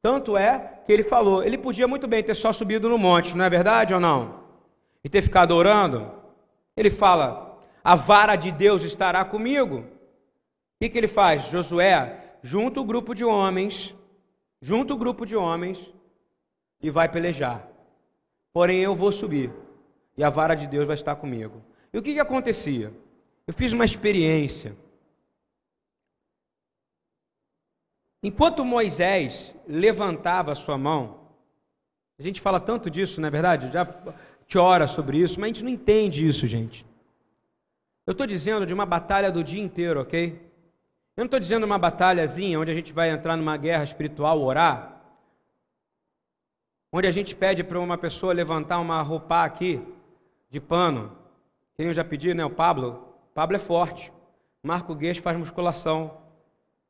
Tanto é que ele falou, ele podia muito bem ter só subido no monte, não é verdade ou não? E ter ficado orando. Ele fala: a vara de Deus estará comigo. O que, que ele faz? Josué junta o grupo de homens, junta o grupo de homens e vai pelejar. Porém, eu vou subir e a vara de Deus vai estar comigo. E o que, que acontecia? Eu fiz uma experiência. Enquanto Moisés levantava a sua mão, a gente fala tanto disso, não é verdade? Já te ora sobre isso, mas a gente não entende isso, gente. Eu estou dizendo de uma batalha do dia inteiro, ok? Eu não estou dizendo uma batalhazinha onde a gente vai entrar numa guerra espiritual, orar, onde a gente pede para uma pessoa levantar uma roupa aqui de pano. Quem eu já pedi, né? O Pablo. O Pablo é forte. Marco Guedes faz musculação.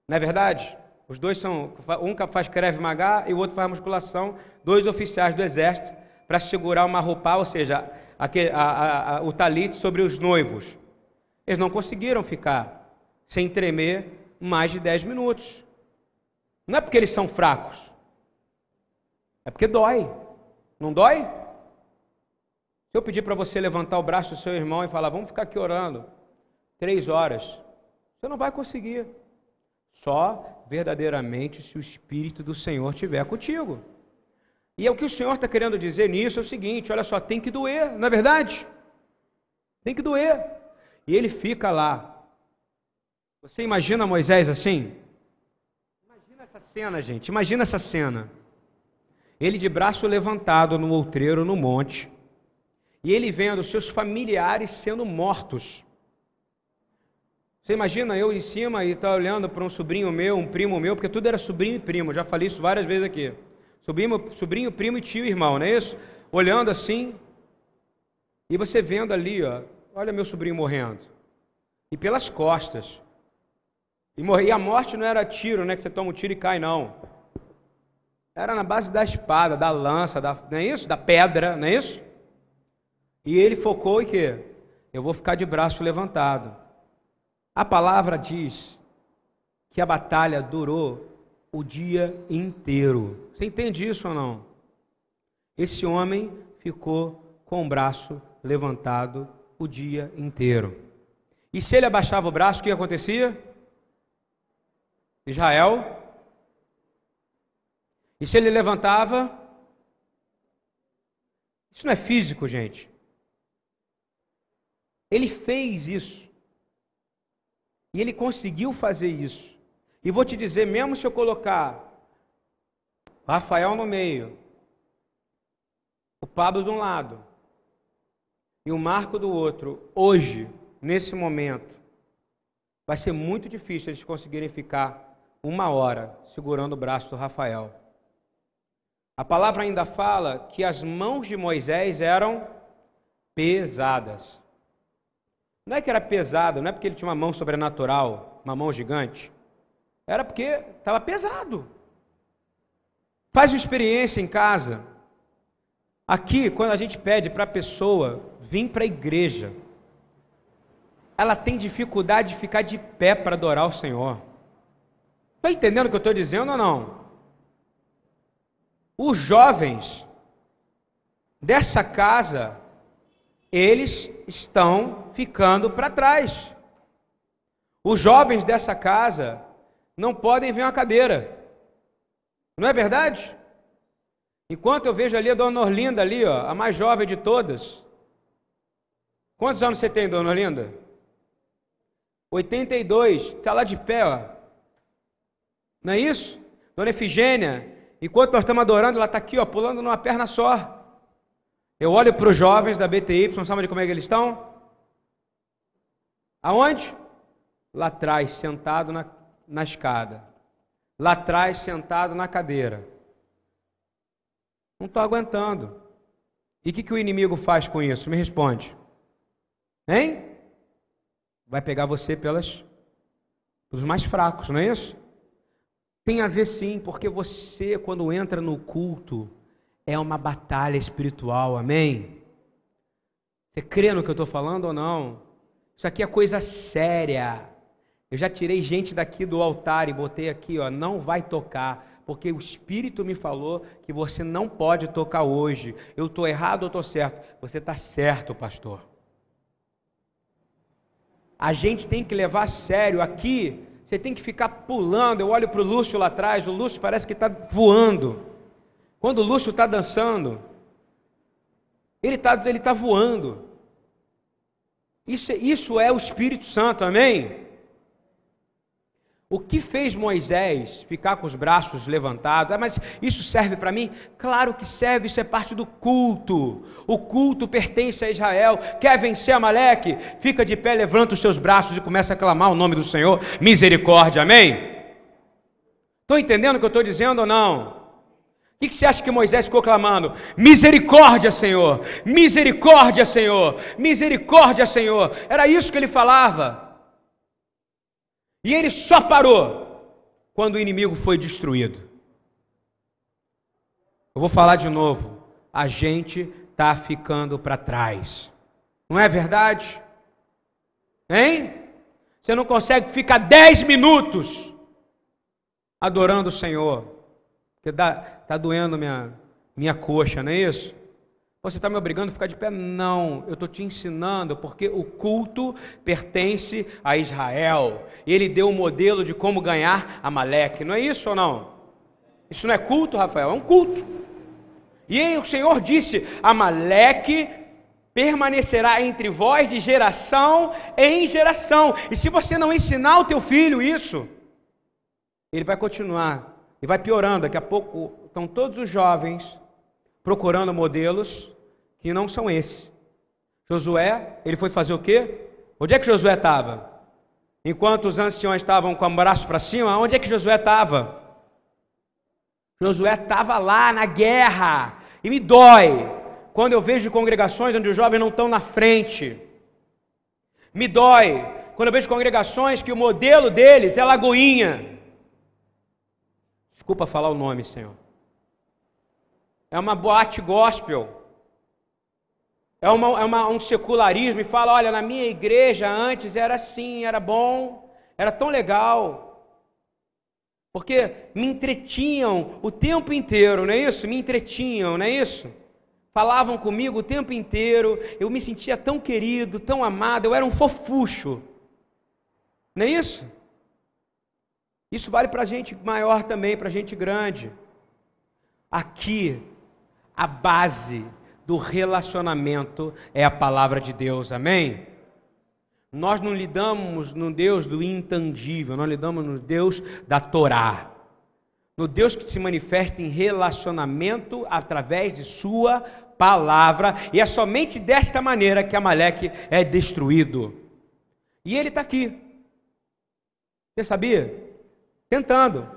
Não é verdade? Os dois são. Um faz creve magá e o outro faz musculação. Dois oficiais do exército para segurar uma roupa, ou seja, a, a, a, o talito sobre os noivos. Eles não conseguiram ficar sem tremer mais de 10 minutos. Não é porque eles são fracos, é porque dói. Não dói? Se eu pedir para você levantar o braço do seu irmão e falar, vamos ficar aqui orando três horas, você não vai conseguir. Só verdadeiramente se o Espírito do Senhor estiver contigo. E é o que o Senhor está querendo dizer nisso é o seguinte: olha só, tem que doer, não é verdade? Tem que doer. E ele fica lá. Você imagina Moisés assim? Imagina essa cena, gente. Imagina essa cena. Ele de braço levantado no outreiro, no monte, e ele vendo seus familiares sendo mortos. Você imagina eu em cima e tá olhando para um sobrinho meu, um primo meu, porque tudo era sobrinho e primo, já falei isso várias vezes aqui. Sobrinho, sobrinho primo e tio irmão, não é isso? Olhando assim, e você vendo ali, ó, Olha meu sobrinho morrendo. E pelas costas. E, morrer. e a morte não era tiro, né? Que você toma um tiro e cai, não. Era na base da espada, da lança, da, não é isso? Da pedra, não é isso? E ele focou em quê? Eu vou ficar de braço levantado. A palavra diz que a batalha durou o dia inteiro. Você entende isso ou não? Esse homem ficou com o braço levantado o dia inteiro. E se ele abaixava o braço, o que acontecia? Israel. E se ele levantava? Isso não é físico, gente. Ele fez isso. E ele conseguiu fazer isso. E vou te dizer, mesmo se eu colocar Rafael no meio, o Pablo de um lado, e o marco do outro, hoje, nesse momento, vai ser muito difícil eles conseguirem ficar uma hora segurando o braço do Rafael. A palavra ainda fala que as mãos de Moisés eram pesadas. Não é que era pesado, não é porque ele tinha uma mão sobrenatural, uma mão gigante. Era porque estava pesado. Faz uma experiência em casa. Aqui, quando a gente pede para a pessoa vir para a igreja, ela tem dificuldade de ficar de pé para adorar o Senhor. Está entendendo o que eu estou dizendo ou não? Os jovens dessa casa, eles estão ficando para trás. Os jovens dessa casa não podem ver uma cadeira. Não é verdade? Enquanto eu vejo ali a dona Orlinda ali, ó, a mais jovem de todas. Quantos anos você tem, dona Orlinda? 82, está lá de pé, ó. Não é isso? Dona Efigênia, enquanto nós estamos adorando, ela está aqui, ó, pulando numa perna só. Eu olho para os jovens da BTY, sabe como é que eles estão? Aonde? Lá atrás, sentado na, na escada. Lá atrás, sentado na cadeira. Não estou aguentando. E o que, que o inimigo faz com isso? Me responde. Hein? Vai pegar você pelas, pelos mais fracos, não é isso? Tem a ver sim, porque você, quando entra no culto, é uma batalha espiritual, amém? Você crê no que eu estou falando ou não? Isso aqui é coisa séria. Eu já tirei gente daqui do altar e botei aqui, ó, não vai tocar, porque o Espírito me falou que você não pode tocar hoje. Eu estou errado ou estou certo? Você está certo, pastor. A gente tem que levar a sério aqui. Você tem que ficar pulando. Eu olho para o Lúcio lá atrás. O Lúcio parece que está voando. Quando o Lúcio está dançando, ele está ele tá voando. Isso, isso é o Espírito Santo, amém? O que fez Moisés ficar com os braços levantados? Ah, mas isso serve para mim? Claro que serve, isso é parte do culto. O culto pertence a Israel. Quer vencer Amaleque? Fica de pé, levanta os seus braços e começa a clamar o nome do Senhor. Misericórdia, amém? Estão entendendo o que eu estou dizendo ou não? O que você acha que Moisés ficou clamando? Misericórdia, Senhor! Misericórdia, Senhor! Misericórdia, Senhor! Era isso que ele falava. E ele só parou quando o inimigo foi destruído. Eu vou falar de novo. A gente está ficando para trás. Não é verdade? Hein? Você não consegue ficar dez minutos adorando o Senhor. Porque está doendo minha, minha coxa, não é isso? Você está me obrigando a ficar de pé? Não, eu estou te ensinando, porque o culto pertence a Israel. E ele deu o um modelo de como ganhar Amaleque. Não é isso ou não? Isso não é culto, Rafael? É um culto. E aí o Senhor disse: Amaleque permanecerá entre vós de geração em geração. E se você não ensinar o teu filho isso, ele vai continuar e vai piorando. Daqui a pouco estão todos os jovens procurando modelos que não são esses. Josué, ele foi fazer o quê? Onde é que Josué estava? Enquanto os anciões estavam com o braço para cima, onde é que Josué estava? Josué estava lá na guerra. E me dói quando eu vejo congregações onde os jovens não estão na frente. Me dói quando eu vejo congregações que o modelo deles é Lagoinha. Desculpa falar o nome, Senhor. É uma boate gospel. É, uma, é uma, um secularismo e fala: olha, na minha igreja antes era assim, era bom, era tão legal. Porque me entretinham o tempo inteiro, não é isso? Me entretinham, não é isso? Falavam comigo o tempo inteiro, eu me sentia tão querido, tão amado, eu era um fofucho. Não é isso? Isso vale para gente maior também, para gente grande. Aqui, a base do relacionamento é a palavra de Deus, amém? Nós não lidamos no Deus do intangível, nós lidamos no Deus da Torá. No Deus que se manifesta em relacionamento através de Sua palavra, e é somente desta maneira que Amaleque é destruído. E ele está aqui. Você sabia? Tentando.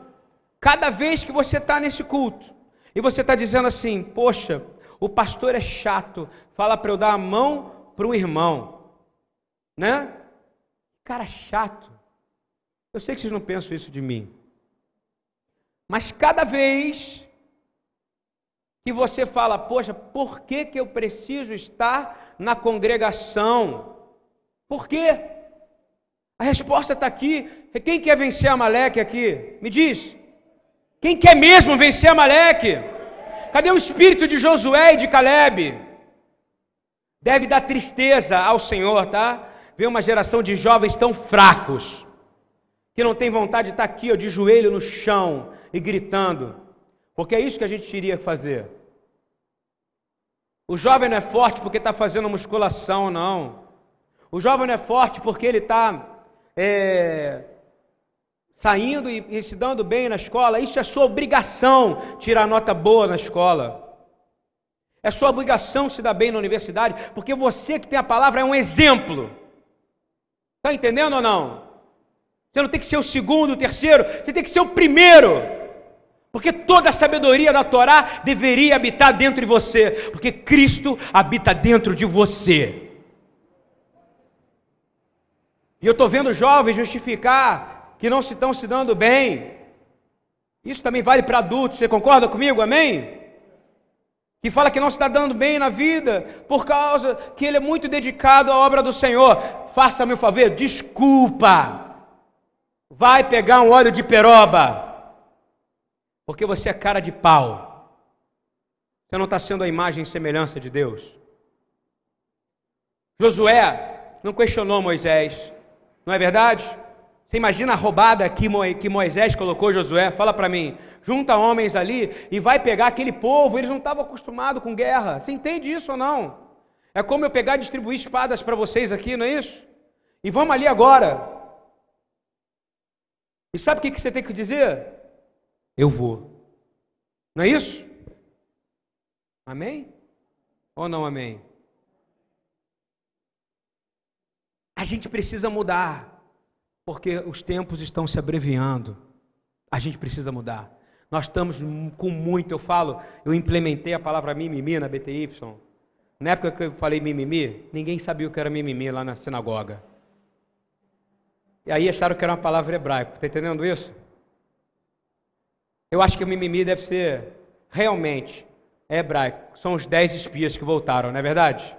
Cada vez que você está nesse culto e você está dizendo assim: Poxa, o pastor é chato, fala para eu dar a mão para um irmão, né? Cara chato. Eu sei que vocês não pensam isso de mim. Mas cada vez que você fala, poxa, por que, que eu preciso estar na congregação? Por quê? A resposta está aqui. Quem quer vencer Amaleque aqui? Me diz. Quem quer mesmo vencer Amaleque? Cadê o espírito de Josué e de Caleb? Deve dar tristeza ao Senhor, tá? Ver uma geração de jovens tão fracos, que não tem vontade de estar aqui, ó, de joelho no chão e gritando, porque é isso que a gente iria fazer. O jovem não é forte porque está fazendo musculação, não. O jovem não é forte porque ele está é, saindo e, se dando bem na escola. Isso é sua obrigação, tirar nota boa na escola. É sua obrigação se dar bem na universidade, porque você que tem a palavra é um exemplo. Está entendendo ou não? Você não tem que ser o segundo, o terceiro, você tem que ser o primeiro. Porque toda a sabedoria da Torá deveria habitar dentro de você, porque Cristo habita dentro de você. E eu estou vendo jovens justificar que não se estão se dando bem. Isso também vale para adultos, você concorda comigo? Amém? Que fala que não se está dando bem na vida por causa que ele é muito dedicado à obra do Senhor. Faça-me o favor, desculpa. Vai pegar um óleo de peroba, porque você é cara de pau. Você não está sendo a imagem e semelhança de Deus. Josué não questionou Moisés, não é verdade? Você imagina a roubada que Moisés colocou Josué? Fala para mim. Junta homens ali e vai pegar aquele povo, eles não estavam acostumados com guerra. Você entende isso ou não? É como eu pegar e distribuir espadas para vocês aqui, não é isso? E vamos ali agora. E sabe o que você tem que dizer? Eu vou. Não é isso? Amém? Ou não amém? A gente precisa mudar, porque os tempos estão se abreviando. A gente precisa mudar. Nós estamos com muito, eu falo, eu implementei a palavra mimimi na BTY. Na época que eu falei mimimi, ninguém sabia o que era mimimi lá na sinagoga. E aí acharam que era uma palavra hebraica. Está entendendo isso? Eu acho que o mimimi deve ser realmente hebraico. São os dez espias que voltaram, não é verdade?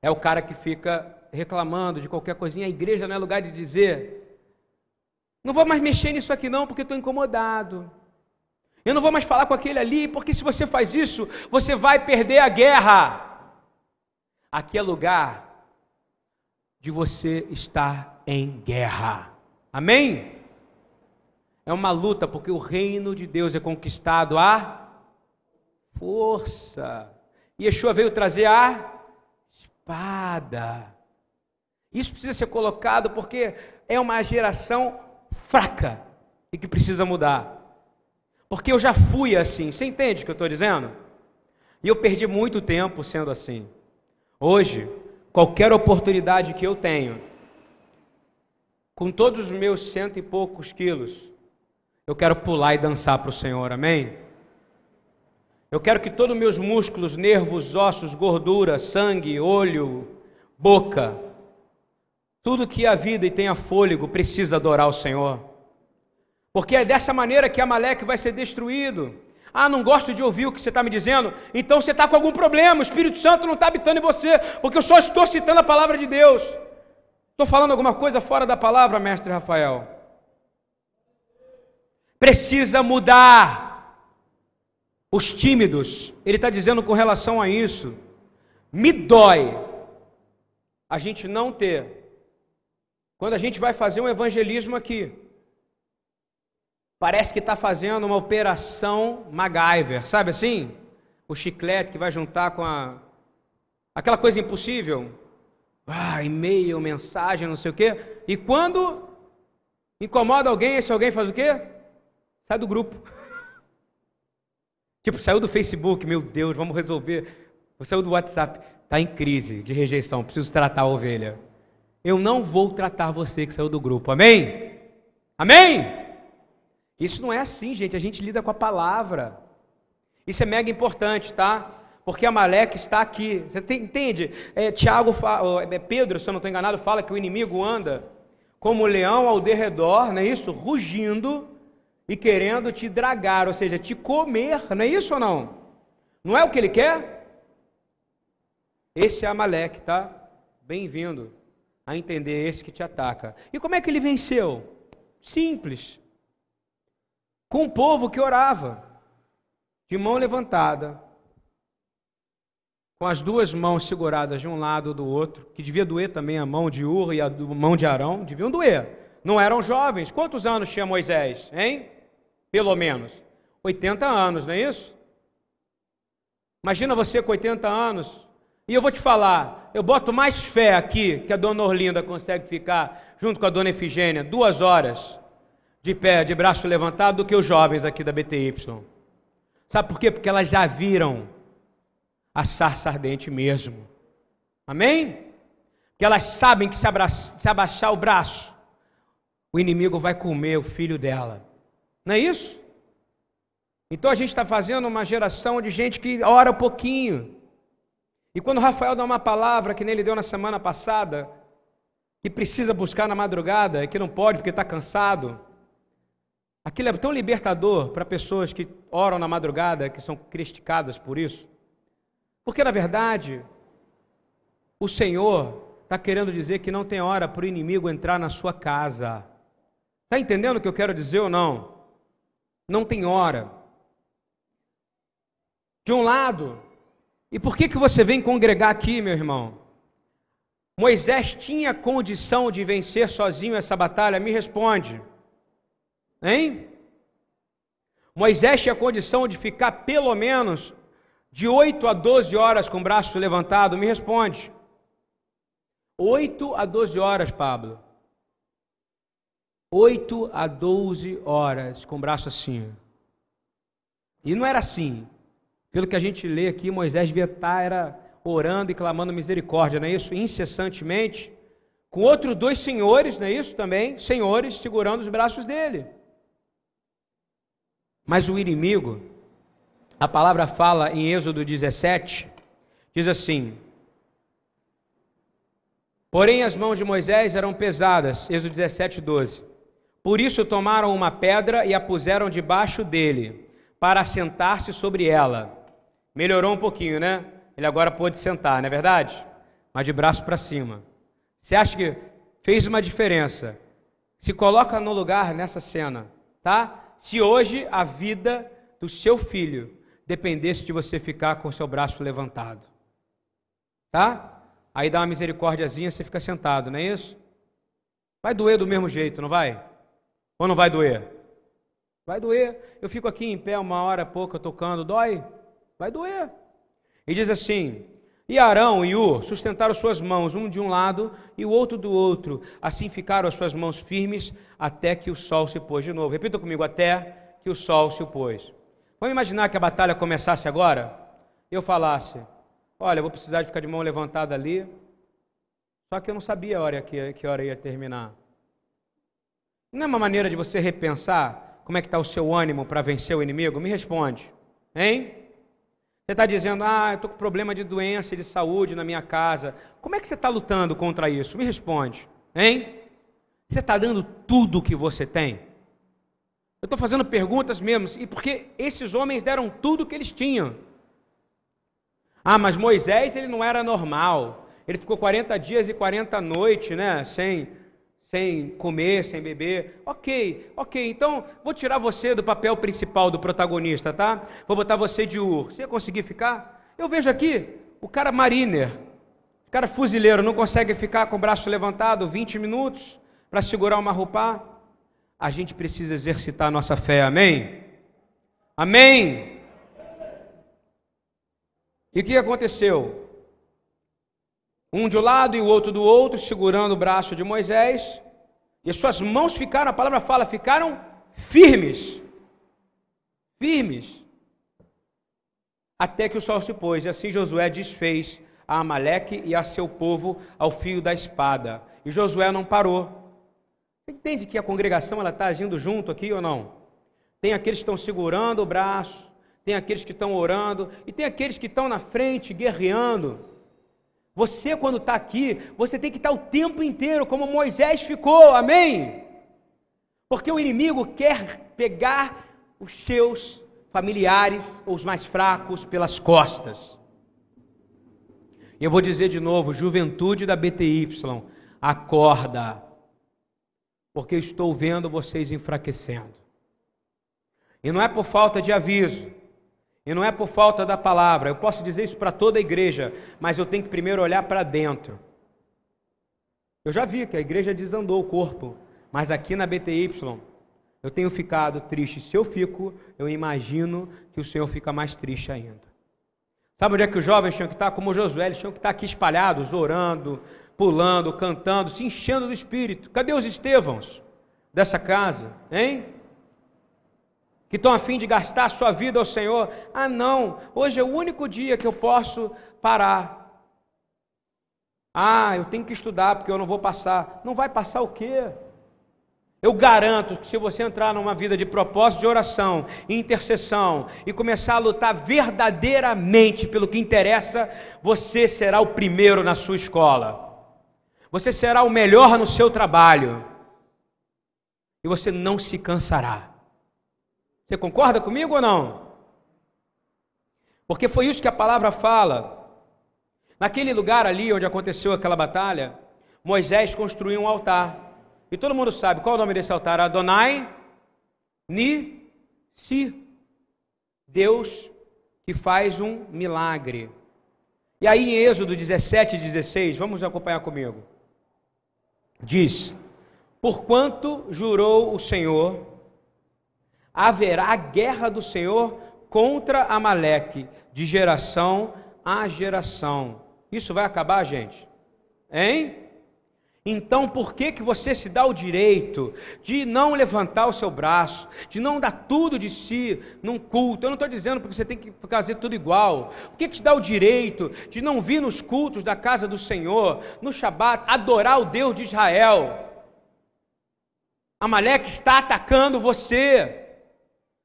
É o cara que fica reclamando de qualquer coisinha, a igreja não é lugar de dizer: não vou mais mexer nisso aqui não, porque estou incomodado. Eu não vou mais falar com aquele ali, porque se você faz isso, você vai perder a guerra. Aqui é lugar de você estar em guerra. Amém? É uma luta, porque o reino de Deus é conquistado a força. E Yeshua veio trazer a espada. Isso precisa ser colocado porque é uma geração fraca e que precisa mudar. Porque eu já fui assim, você entende o que eu estou dizendo? E eu perdi muito tempo sendo assim. Hoje, qualquer oportunidade que eu tenho, com todos os meus cento e poucos quilos, eu quero pular e dançar para o Senhor, amém? Eu quero que todos os meus músculos, nervos, ossos, gordura, sangue, olho, boca, tudo que a vida e tenha fôlego precisa adorar o Senhor. Porque é dessa maneira que Amaleque vai ser destruído. Ah, não gosto de ouvir o que você está me dizendo. Então você está com algum problema. O Espírito Santo não está habitando em você. Porque eu só estou citando a palavra de Deus. Estou falando alguma coisa fora da palavra, mestre Rafael. Precisa mudar. Os tímidos, ele está dizendo com relação a isso. Me dói a gente não ter quando a gente vai fazer um evangelismo aqui, parece que está fazendo uma operação MacGyver, sabe assim? O chiclete que vai juntar com a. aquela coisa impossível. Ah, e-mail, mensagem, não sei o quê. E quando incomoda alguém, esse alguém faz o quê? Sai do grupo. tipo, saiu do Facebook, meu Deus, vamos resolver. Saiu do WhatsApp, está em crise de rejeição, preciso tratar a ovelha eu não vou tratar você que saiu do grupo. Amém? Amém? Isso não é assim, gente. A gente lida com a palavra. Isso é mega importante, tá? Porque Amaleque está aqui. Você tem, entende? É, Tiago, é, Pedro, se eu não estou enganado, fala que o inimigo anda como leão ao derredor, não é isso? Rugindo e querendo te dragar, ou seja, te comer, não é isso ou não? Não é o que ele quer? Esse é Amaleque, tá? Bem-vindo a entender esse que te ataca. E como é que ele venceu? Simples. Com um povo que orava, de mão levantada, com as duas mãos seguradas de um lado ou do outro, que devia doer também a mão de Ur e a mão de Arão, deviam doer. Não eram jovens. Quantos anos tinha Moisés, hein? Pelo menos. 80 anos, não é isso? Imagina você com 80 anos. E eu vou te falar, eu boto mais fé aqui que a dona Orlinda consegue ficar junto com a dona Efigênia duas horas de pé, de braço levantado, do que os jovens aqui da BTY. Sabe por quê? Porque elas já viram a sarça ardente mesmo. Amém? Porque elas sabem que se, se abaixar o braço, o inimigo vai comer o filho dela. Não é isso? Então a gente está fazendo uma geração de gente que ora um pouquinho. E quando Rafael dá uma palavra que nem ele deu na semana passada, que precisa buscar na madrugada, que não pode porque está cansado, aquilo é tão libertador para pessoas que oram na madrugada, que são criticadas por isso. Porque, na verdade, o Senhor está querendo dizer que não tem hora para o inimigo entrar na sua casa. Está entendendo o que eu quero dizer ou não? Não tem hora. De um lado, e por que, que você vem congregar aqui, meu irmão? Moisés tinha condição de vencer sozinho essa batalha? Me responde. Hein? Moisés tinha condição de ficar pelo menos de 8 a 12 horas com o braço levantado? Me responde. 8 a 12 horas, Pablo. 8 a 12 horas com o braço assim. E não era assim. Pelo que a gente lê aqui, Moisés devia estar era orando e clamando misericórdia, não é isso? Incessantemente. Com outros dois senhores, não é isso também? Senhores segurando os braços dele. Mas o inimigo, a palavra fala em Êxodo 17, diz assim: Porém as mãos de Moisés eram pesadas, Êxodo 17, 12. Por isso tomaram uma pedra e a puseram debaixo dele, para assentar-se sobre ela. Melhorou um pouquinho, né? Ele agora pôde sentar, não é verdade? Mas de braço para cima. Você acha que fez uma diferença? Se coloca no lugar nessa cena, tá? Se hoje a vida do seu filho dependesse de você ficar com o seu braço levantado. Tá? Aí dá uma misericórdiazinha, você fica sentado, não é isso? Vai doer do mesmo jeito, não vai? Ou não vai doer? Vai doer. Eu fico aqui em pé uma hora pouca tocando, dói? Vai doer. E diz assim: E Arão e Ur sustentaram suas mãos, um de um lado e o outro do outro. Assim ficaram as suas mãos firmes até que o sol se pôs de novo. Repita comigo: até que o sol se pôs. Vamos imaginar que a batalha começasse agora e eu falasse: Olha, vou precisar de ficar de mão levantada ali. Só que eu não sabia a hora que, que hora ia terminar. Não é uma maneira de você repensar como é que está o seu ânimo para vencer o inimigo? Me responde. Hein? Você está dizendo, ah, eu estou com problema de doença e de saúde na minha casa. Como é que você está lutando contra isso? Me responde. Hein? Você está dando tudo o que você tem? Eu estou fazendo perguntas mesmo, e porque esses homens deram tudo o que eles tinham. Ah, mas Moisés ele não era normal. Ele ficou 40 dias e 40 noites, né, sem sem comer, sem beber. OK, OK. Então, vou tirar você do papel principal do protagonista, tá? Vou botar você de Ur. Você ia conseguir ficar? Eu vejo aqui o cara mariner, o cara fuzileiro não consegue ficar com o braço levantado 20 minutos para segurar uma roupa a gente precisa exercitar a nossa fé, amém? Amém? E o que aconteceu? Um de um lado e o outro do outro, segurando o braço de Moisés, e as suas mãos ficaram, a palavra fala, ficaram firmes. Firmes. Até que o sol se pôs, e assim Josué desfez a Amaleque e a seu povo ao fio da espada. E Josué não parou. Você entende que a congregação ela está agindo junto aqui ou não? Tem aqueles que estão segurando o braço, tem aqueles que estão orando e tem aqueles que estão na frente guerreando. Você, quando está aqui, você tem que estar o tempo inteiro como Moisés ficou, amém? Porque o inimigo quer pegar os seus familiares ou os mais fracos pelas costas. Eu vou dizer de novo, juventude da BTY, acorda, porque estou vendo vocês enfraquecendo. E não é por falta de aviso, e não é por falta da palavra. Eu posso dizer isso para toda a igreja, mas eu tenho que primeiro olhar para dentro. Eu já vi que a igreja desandou o corpo, mas aqui na BTY eu tenho ficado triste. Se eu fico, eu imagino que o Senhor fica mais triste ainda. Sabe onde é que os jovens tinham que estar? Como Josué, eles tinham que estar aqui espalhados, orando, pulando, cantando, se enchendo do Espírito. Cadê os Estevãos dessa casa, hein? Que estão a fim de gastar sua vida ao Senhor. Ah, não, hoje é o único dia que eu posso parar. Ah, eu tenho que estudar porque eu não vou passar. Não vai passar o quê? Eu garanto que se você entrar numa vida de propósito de oração e intercessão e começar a lutar verdadeiramente pelo que interessa, você será o primeiro na sua escola. Você será o melhor no seu trabalho. E você não se cansará. Você concorda comigo ou não? Porque foi isso que a palavra fala. Naquele lugar ali onde aconteceu aquela batalha, Moisés construiu um altar. E todo mundo sabe qual é o nome desse altar? Adonai Ni Si. Deus que faz um milagre. E aí em Êxodo 17 e 16, vamos acompanhar comigo. Diz: Porquanto jurou o Senhor, haverá guerra do Senhor contra Amaleque, de geração a geração. Isso vai acabar, gente? Hein? Então, por que, que você se dá o direito de não levantar o seu braço, de não dar tudo de si num culto? Eu não estou dizendo porque você tem que fazer tudo igual. Por que, que te dá o direito de não vir nos cultos da casa do Senhor, no Shabat, adorar o Deus de Israel? Amaleque está atacando você.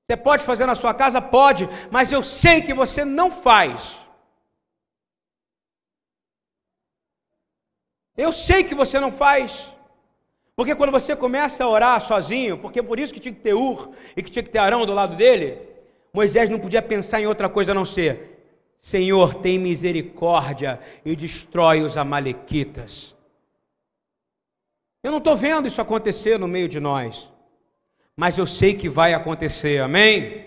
Você pode fazer na sua casa? Pode, mas eu sei que você não faz. Eu sei que você não faz. Porque quando você começa a orar sozinho, porque por isso que tinha que ter Ur e que tinha que ter Arão do lado dele, Moisés não podia pensar em outra coisa a não ser: Senhor, tem misericórdia e destrói os Amalequitas. Eu não estou vendo isso acontecer no meio de nós, mas eu sei que vai acontecer, amém?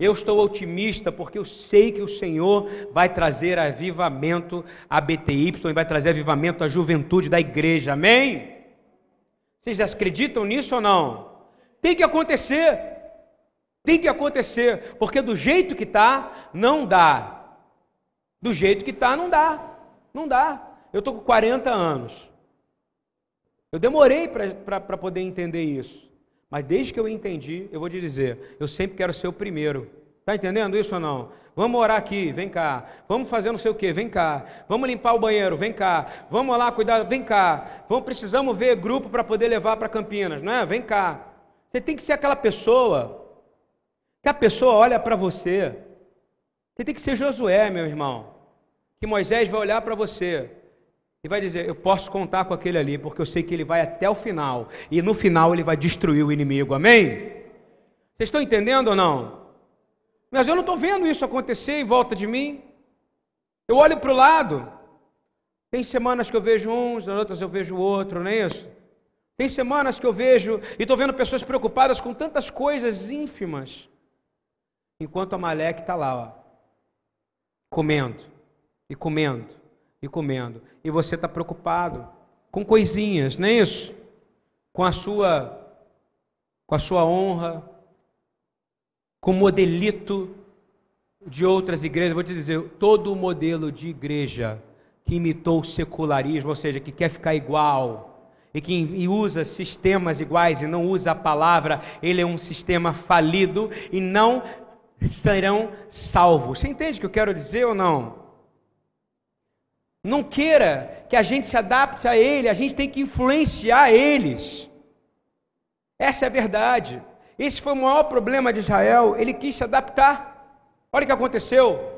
Eu estou otimista porque eu sei que o Senhor vai trazer avivamento à BTY e vai trazer avivamento à juventude da igreja. Amém? Vocês acreditam nisso ou não? Tem que acontecer. Tem que acontecer, porque do jeito que está, não dá. Do jeito que está, não dá. Não dá. Eu estou com 40 anos. Eu demorei para poder entender isso. Mas desde que eu entendi, eu vou te dizer, eu sempre quero ser o primeiro. Está entendendo isso ou não? Vamos orar aqui, vem cá. Vamos fazer não sei o que, vem cá. Vamos limpar o banheiro, vem cá. Vamos lá cuidar, vem cá. Vamos, precisamos ver grupo para poder levar para Campinas, não é? Vem cá. Você tem que ser aquela pessoa que a pessoa olha para você. Você tem que ser Josué, meu irmão. Que Moisés vai olhar para você e vai dizer: Eu posso contar com aquele ali, porque eu sei que ele vai até o final, e no final ele vai destruir o inimigo, amém? Vocês estão entendendo ou não? Mas eu não estou vendo isso acontecer em volta de mim. Eu olho para o lado, tem semanas que eu vejo uns, nas outras eu vejo outro, não é isso? Tem semanas que eu vejo e estou vendo pessoas preocupadas com tantas coisas ínfimas, enquanto a Malek está lá, ó, comendo e comendo e comendo. E você está preocupado com coisinhas, não é isso? Com a sua, com a sua honra, com o modelito de outras igrejas. Vou te dizer, todo modelo de igreja que imitou o secularismo, ou seja, que quer ficar igual, e que usa sistemas iguais e não usa a palavra, ele é um sistema falido e não serão salvos. Você entende o que eu quero dizer ou não? Não queira que a gente se adapte a ele, a gente tem que influenciar eles. Essa é a verdade. Esse foi o maior problema de Israel. Ele quis se adaptar. Olha o que aconteceu.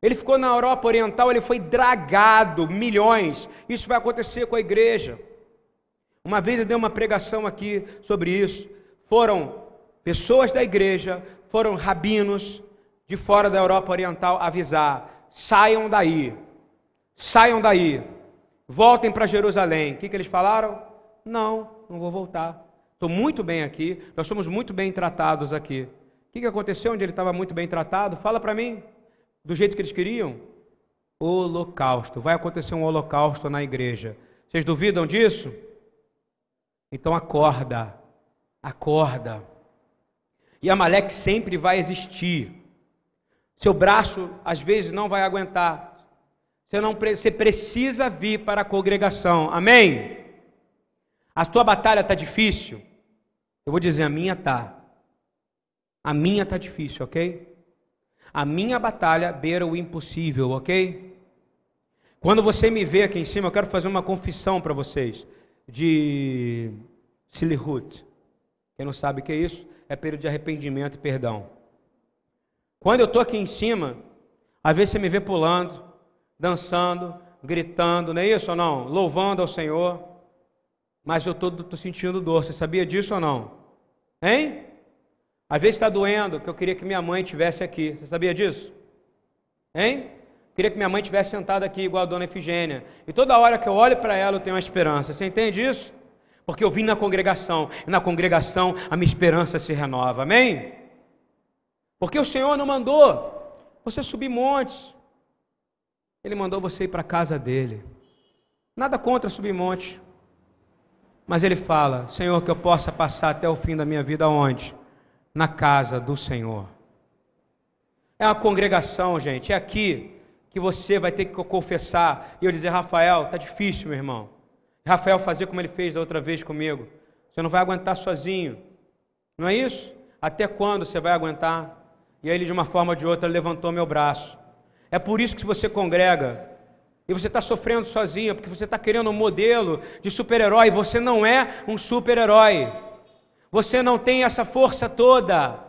Ele ficou na Europa Oriental, ele foi dragado, milhões. Isso vai acontecer com a igreja. Uma vez eu dei uma pregação aqui sobre isso. Foram pessoas da igreja, foram rabinos de fora da Europa Oriental avisar: saiam daí, saiam daí, voltem para Jerusalém. O que, que eles falaram? Não, não vou voltar. Estou muito bem aqui, nós somos muito bem tratados aqui. O que, que aconteceu onde ele estava muito bem tratado? Fala para mim, do jeito que eles queriam? Holocausto. Vai acontecer um holocausto na igreja. Vocês duvidam disso? Então acorda, acorda. E Amaleque sempre vai existir. Seu braço às vezes não vai aguentar. Você, não, você precisa vir para a congregação. Amém? A tua batalha está difícil? Eu vou dizer, a minha está. A minha está difícil, ok? A minha batalha beira o impossível, ok? Quando você me vê aqui em cima, eu quero fazer uma confissão para vocês de Silihut. Quem não sabe o que é isso? É período de arrependimento e perdão. Quando eu estou aqui em cima, às vezes você me vê pulando, dançando, gritando, não é isso ou não? Louvando ao Senhor. Mas eu estou sentindo dor. Você sabia disso ou não? Hein? Às vezes está doendo, que eu queria que minha mãe tivesse aqui. Você sabia disso? Hein? Queria que minha mãe tivesse sentada aqui igual a dona Efigênia. E toda hora que eu olho para ela, eu tenho uma esperança. Você entende isso? Porque eu vim na congregação, e na congregação a minha esperança se renova. Amém? Porque o Senhor não mandou você subir montes. Ele mandou você ir para a casa dele. Nada contra subir monte. Mas ele fala: Senhor, que eu possa passar até o fim da minha vida onde? Na casa do Senhor. É uma congregação, gente. É aqui que você vai ter que confessar. E eu dizer, Rafael, tá difícil, meu irmão. Rafael fazer como ele fez da outra vez comigo. Você não vai aguentar sozinho. Não é isso? Até quando você vai aguentar? E aí ele, de uma forma ou de outra, levantou meu braço. É por isso que você congrega. E você está sofrendo sozinho, porque você está querendo um modelo de super-herói. Você não é um super-herói. Você não tem essa força toda.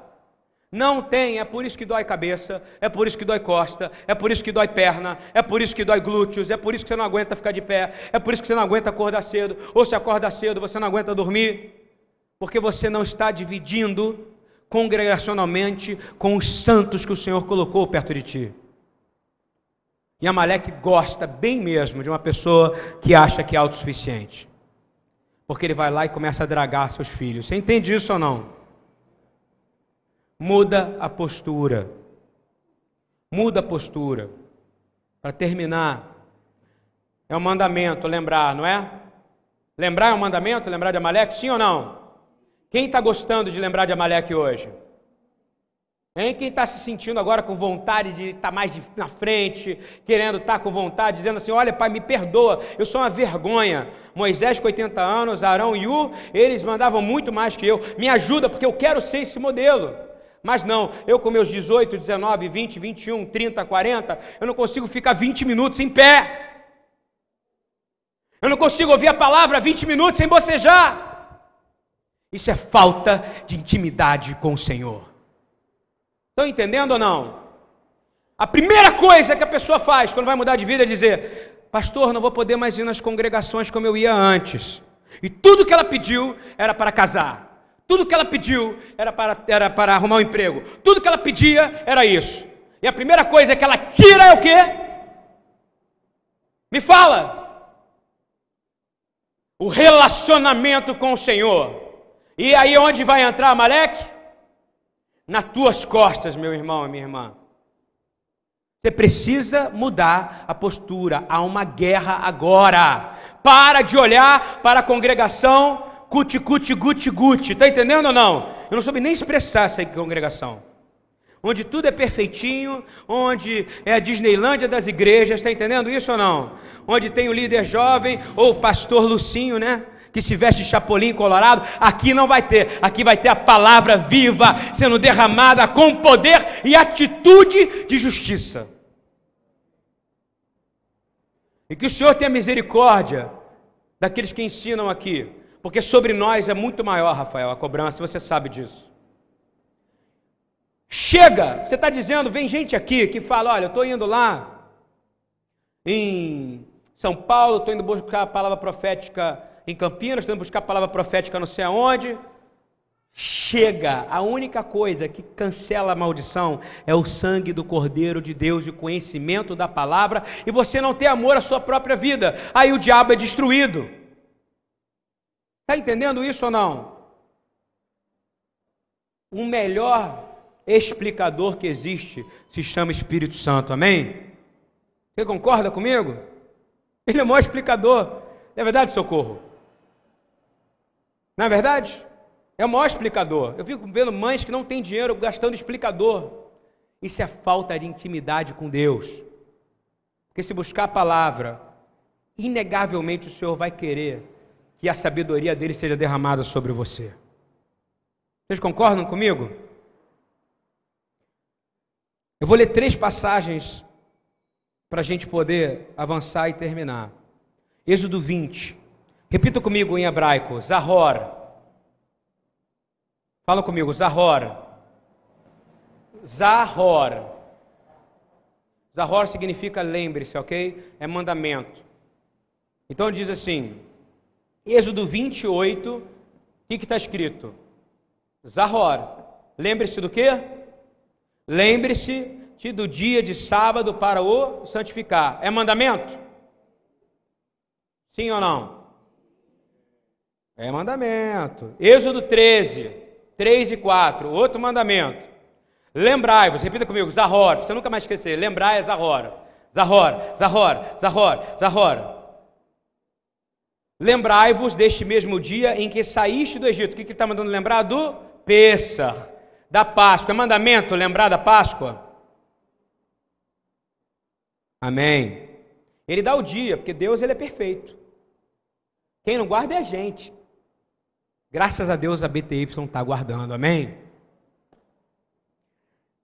Não tem, é por isso que dói cabeça, é por isso que dói costa, é por isso que dói perna, é por isso que dói glúteos, é por isso que você não aguenta ficar de pé, é por isso que você não aguenta acordar cedo, ou se acorda cedo, você não aguenta dormir, porque você não está dividindo congregacionalmente com os santos que o Senhor colocou perto de ti. E Amaleque gosta bem mesmo de uma pessoa que acha que é autossuficiente. Porque ele vai lá e começa a dragar seus filhos. Você entende isso ou não? Muda a postura. Muda a postura. Para terminar, é um mandamento lembrar, não é? Lembrar é um mandamento? Lembrar de Amaleque? Sim ou não? Quem está gostando de lembrar de Amaleque hoje? Hein? Quem está se sentindo agora com vontade de estar tá mais de, na frente, querendo estar tá com vontade, dizendo assim: Olha, pai, me perdoa, eu sou uma vergonha. Moisés, com 80 anos, Arão e U, eles mandavam muito mais que eu. Me ajuda, porque eu quero ser esse modelo. Mas não, eu com meus 18, 19, 20, 21, 30, 40, eu não consigo ficar 20 minutos em pé. Eu não consigo ouvir a palavra 20 minutos sem bocejar. Isso é falta de intimidade com o Senhor. Estão entendendo ou não? A primeira coisa que a pessoa faz quando vai mudar de vida é dizer: Pastor, não vou poder mais ir nas congregações como eu ia antes. E tudo que ela pediu era para casar. Tudo que ela pediu era para, era para arrumar um emprego. Tudo que ela pedia era isso. E a primeira coisa que ela tira é o quê? Me fala. O relacionamento com o Senhor. E aí onde vai entrar Amaleque? Nas tuas costas, meu irmão e minha irmã. Você precisa mudar a postura. Há uma guerra agora. Para de olhar para a congregação cuti, cuti, guti, guti. Está entendendo ou não? Eu não soube nem expressar essa congregação. Onde tudo é perfeitinho, onde é a Disneylândia das igrejas, está entendendo isso ou não? Onde tem o líder jovem ou o pastor Lucinho, né? Que se veste chapolim colorado, aqui não vai ter, aqui vai ter a palavra viva sendo derramada com poder e atitude de justiça. E que o Senhor tenha misericórdia daqueles que ensinam aqui, porque sobre nós é muito maior, Rafael, a cobrança, você sabe disso. Chega, você está dizendo, vem gente aqui que fala: olha, eu estou indo lá em São Paulo, estou indo buscar a palavra profética em Campinas, tentando buscar a palavra profética não sei aonde. Chega, a única coisa que cancela a maldição é o sangue do Cordeiro de Deus e o conhecimento da palavra, e você não ter amor à sua própria vida, aí o diabo é destruído. Está entendendo isso ou não? O melhor explicador que existe se chama Espírito Santo, amém? Você concorda comigo? Ele é o maior explicador. É verdade, socorro? Não é verdade? É o maior explicador. Eu fico vendo mães que não têm dinheiro gastando explicador. Isso é falta de intimidade com Deus. Porque se buscar a palavra, inegavelmente o Senhor vai querer que a sabedoria dele seja derramada sobre você. Vocês concordam comigo? Eu vou ler três passagens para a gente poder avançar e terminar. Êxodo 20. Repita comigo em hebraico: Zahor. Fala comigo, Zahor. Zahor. Zahor significa lembre-se, ok? É mandamento. Então diz assim, Êxodo 28, o que está escrito? Zahor. Lembre-se do quê? Lembre-se do dia de sábado para o santificar. É mandamento? Sim ou não? É mandamento. Êxodo 13, 3 e 4, outro mandamento. Lembrai-vos, repita comigo, Zahor, você nunca mais esquecer, lembrai é Zahor. Zahor, Zahor, Zahor, Zahor. Lembrai-vos deste mesmo dia em que saíste do Egito. O que ele está mandando lembrar? Do Pêssar, da Páscoa. É mandamento lembrar da Páscoa? Amém. Ele dá o dia, porque Deus ele é perfeito. Quem não guarda é a gente. Graças a Deus a BTY está guardando, amém?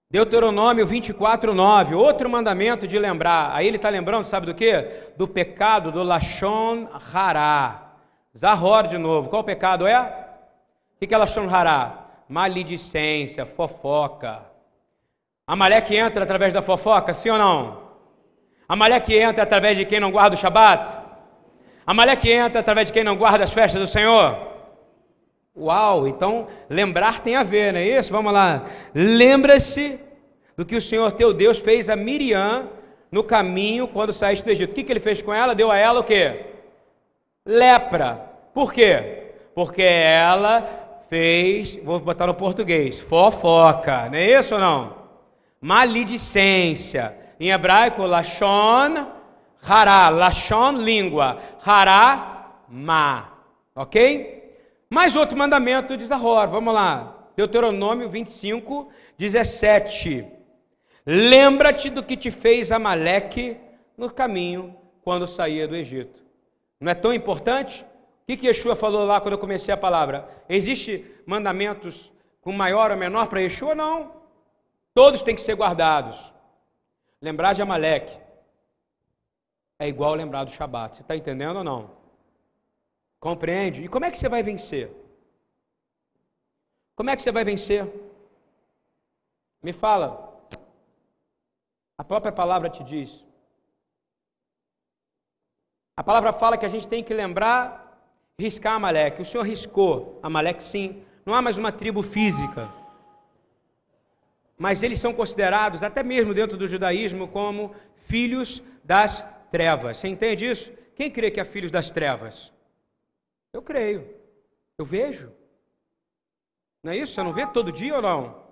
Deuteronômio 24, 9, outro mandamento de lembrar. Aí ele está lembrando, sabe do que? Do pecado do Lachon Hará. Zahor de novo. Qual pecado é? O que é Lachon Hará? Maledicência, fofoca. Amaleque entra através da fofoca, sim ou não? Amaleque entra através de quem não guarda o Shabat? Amaleque entra através de quem não guarda as festas do Senhor? Uau, então lembrar tem a ver, não é isso? Vamos lá. Lembra-se do que o Senhor teu Deus fez a Miriam no caminho quando saíste do Egito. O que, que ele fez com ela? Deu a ela o quê? Lepra. Por quê? Porque ela fez, vou botar no português, fofoca, não é isso ou não? Maledicência em hebraico, Lashon Hará, Lashon língua, Hará ma, ok? Mais outro mandamento de Zahor, vamos lá, Deuteronômio 25, 17. Lembra-te do que te fez Amaleque no caminho quando saía do Egito. Não é tão importante? O que, Yeshua falou lá quando eu comecei a palavra? Existe mandamentos com maior ou menor para Yeshua? Não. Todos têm que ser guardados. Lembrar de Amaleque é igual lembrar do Shabat. Você está entendendo ou não? Compreende? E como é que você vai vencer? Como é que você vai vencer? Me fala. A própria palavra te diz. A palavra fala que a gente tem que lembrar, riscar Amaleque. O Senhor riscou Amaleque, sim. Não há mais uma tribo física mas eles são considerados, até mesmo dentro do judaísmo, como filhos das trevas. Você entende isso? Quem crê que é filhos das trevas? Eu creio. Eu vejo. Não é isso? Você não vê todo dia ou não?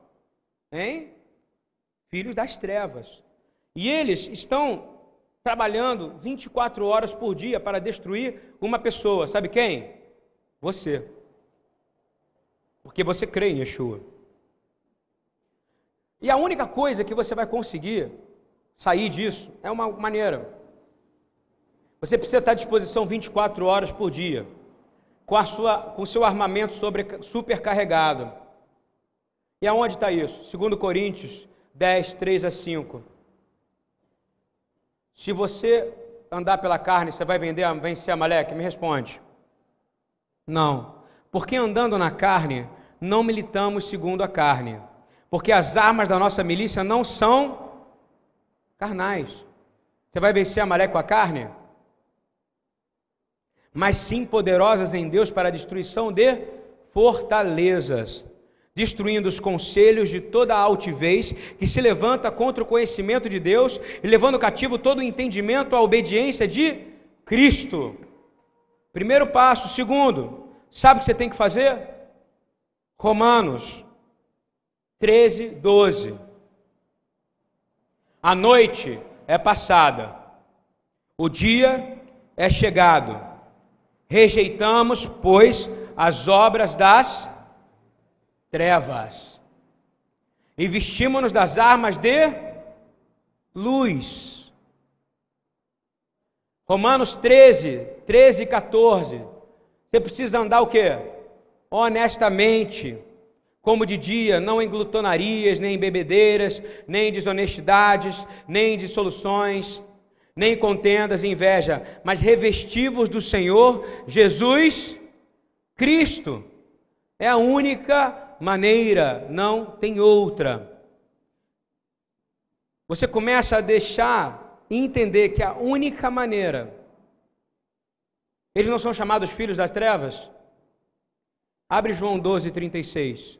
Hein? Filhos das trevas. E eles estão trabalhando 24 horas por dia para destruir uma pessoa. Sabe quem? Você. Porque você crê em Yeshua. E a única coisa que você vai conseguir sair disso é uma maneira. Você precisa estar à disposição 24 horas por dia, com, a sua, com seu armamento sobre, supercarregado. E aonde está isso? 2 Coríntios 10, 3 a 5. Se você andar pela carne, você vai vender, vencer Amaleque? Me responde. Não. Porque andando na carne, não militamos segundo a carne porque as armas da nossa milícia não são carnais. Você vai vencer Amalé com a carne? Mas sim poderosas em Deus para a destruição de fortalezas, destruindo os conselhos de toda altivez que se levanta contra o conhecimento de Deus e levando cativo todo o entendimento à obediência de Cristo. Primeiro passo. Segundo, sabe o que você tem que fazer? Romanos 13, 12. A noite é passada, o dia é chegado. Rejeitamos, pois, as obras das trevas e vestimos-nos das armas de luz. Romanos 13, 13 e 14. Você precisa andar o quê? Honestamente, como de dia, não em glutonarias, nem em bebedeiras, nem em desonestidades, nem em dissoluções, nem em contendas inveja, mas revestivos do Senhor Jesus Cristo. É a única maneira, não tem outra. Você começa a deixar e entender que a única maneira, eles não são chamados filhos das trevas? Abre João 12, 36.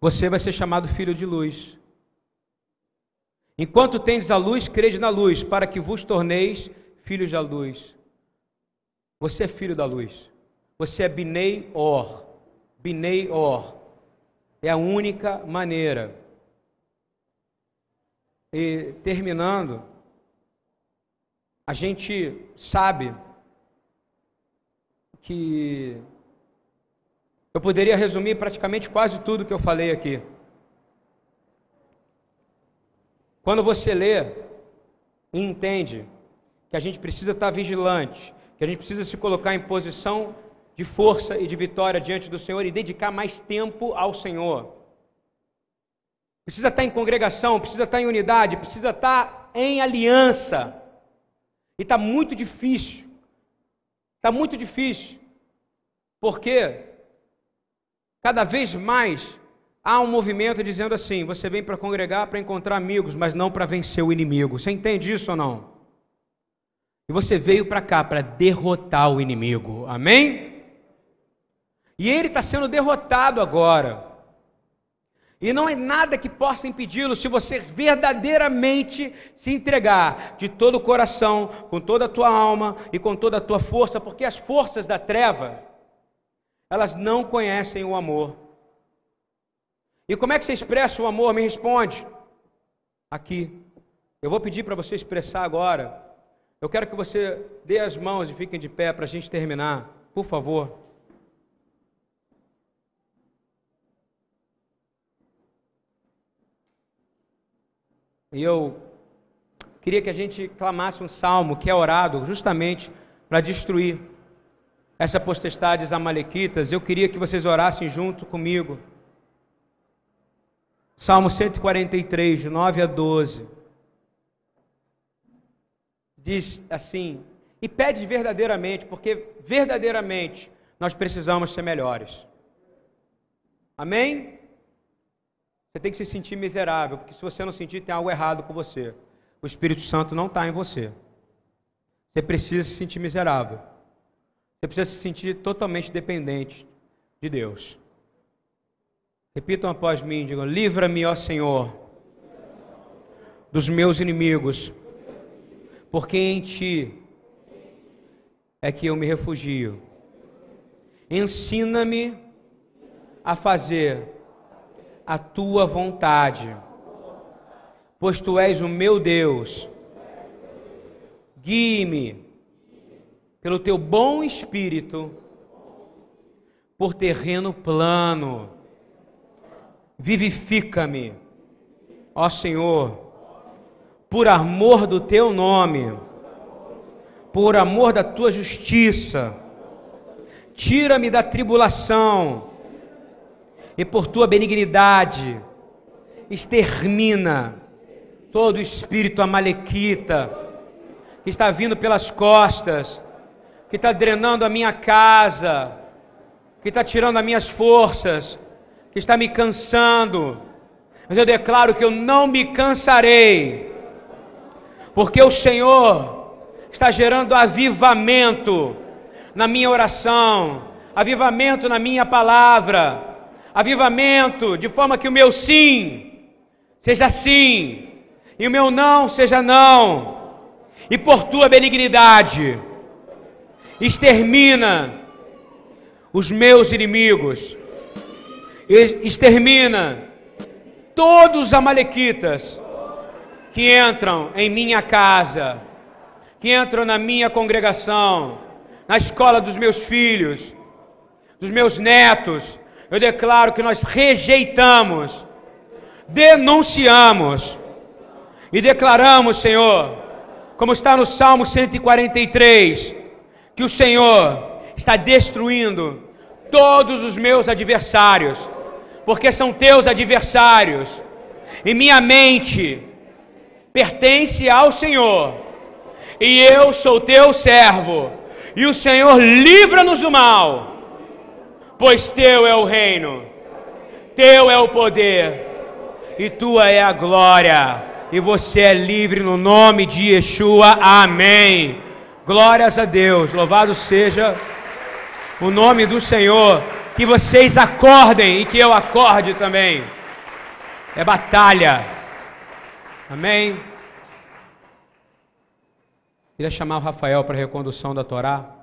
Você vai ser chamado filho de luz. Enquanto tendes a luz, crede na luz, para que vos torneis filhos da luz. Você é filho da luz. Você é Binei Or. Binei Or. É a única maneira. E terminando, a gente sabe que eu poderia resumir praticamente quase tudo que eu falei aqui. Quando você lê e entende que a gente precisa estar vigilante, que a gente precisa se colocar em posição de força e de vitória diante do Senhor e dedicar mais tempo ao Senhor. Precisa estar em congregação, precisa estar em unidade, precisa estar em aliança. E está muito difícil. Está muito difícil. Porque cada vez mais há um movimento dizendo assim: você vem para congregar para encontrar amigos, mas não para vencer o inimigo. Você entende isso ou não? E você veio para cá para derrotar o inimigo. Amém? E ele está sendo derrotado agora. E não é nada que possa impedi-lo se você verdadeiramente se entregar de todo o coração, com toda a tua alma e com toda a tua força, porque as forças da treva, elas não conhecem o amor. E como é que você expressa o amor? Me responde. Aqui. Eu vou pedir para você expressar agora. Eu quero que você dê as mãos e fiquem de pé para a gente terminar. Por favor. E eu queria que a gente clamasse um salmo que é orado justamente para destruir essa potestades amalequitas. Eu queria que vocês orassem junto comigo. Salmo 143, de 9 a 12. Diz assim: E pede verdadeiramente, porque verdadeiramente nós precisamos ser melhores. Amém? Você tem que se sentir miserável, porque se você não sentir, tem algo errado com você. O Espírito Santo não está em você. Você precisa se sentir miserável. Você precisa se sentir totalmente dependente de Deus. Repitam após mim, digam: Livra-me, ó Senhor, dos meus inimigos, porque em Ti é que eu me refugio. Ensina-me a fazer a Tua vontade, pois Tu és o meu Deus. Guie-me pelo Teu bom espírito por terreno plano Vivifica-me, ó Senhor, por amor do teu nome, por amor da tua justiça. Tira-me da tribulação e por tua benignidade extermina todo o espírito amalequita que está vindo pelas costas, que está drenando a minha casa, que está tirando as minhas forças que está me cansando, mas eu declaro que eu não me cansarei, porque o Senhor está gerando avivamento na minha oração, avivamento na minha palavra, avivamento de forma que o meu sim seja sim e o meu não seja não, e por tua benignidade, extermina os meus inimigos, extermina todos os amalequitas que entram em minha casa, que entram na minha congregação, na escola dos meus filhos, dos meus netos. Eu declaro que nós rejeitamos, denunciamos e declaramos, Senhor, como está no Salmo 143, que o Senhor está destruindo todos os meus adversários, porque são teus adversários, e minha mente pertence ao Senhor, e eu sou teu servo, e o Senhor livra-nos do mal, pois teu é o reino, teu é o poder, e tua é a glória, e você é livre no nome de Yeshua, amém. Glórias a Deus, louvado seja o nome do Senhor, que vocês acordem e que eu acorde também. É batalha. Amém? Queria chamar o Rafael para a recondução da Torá.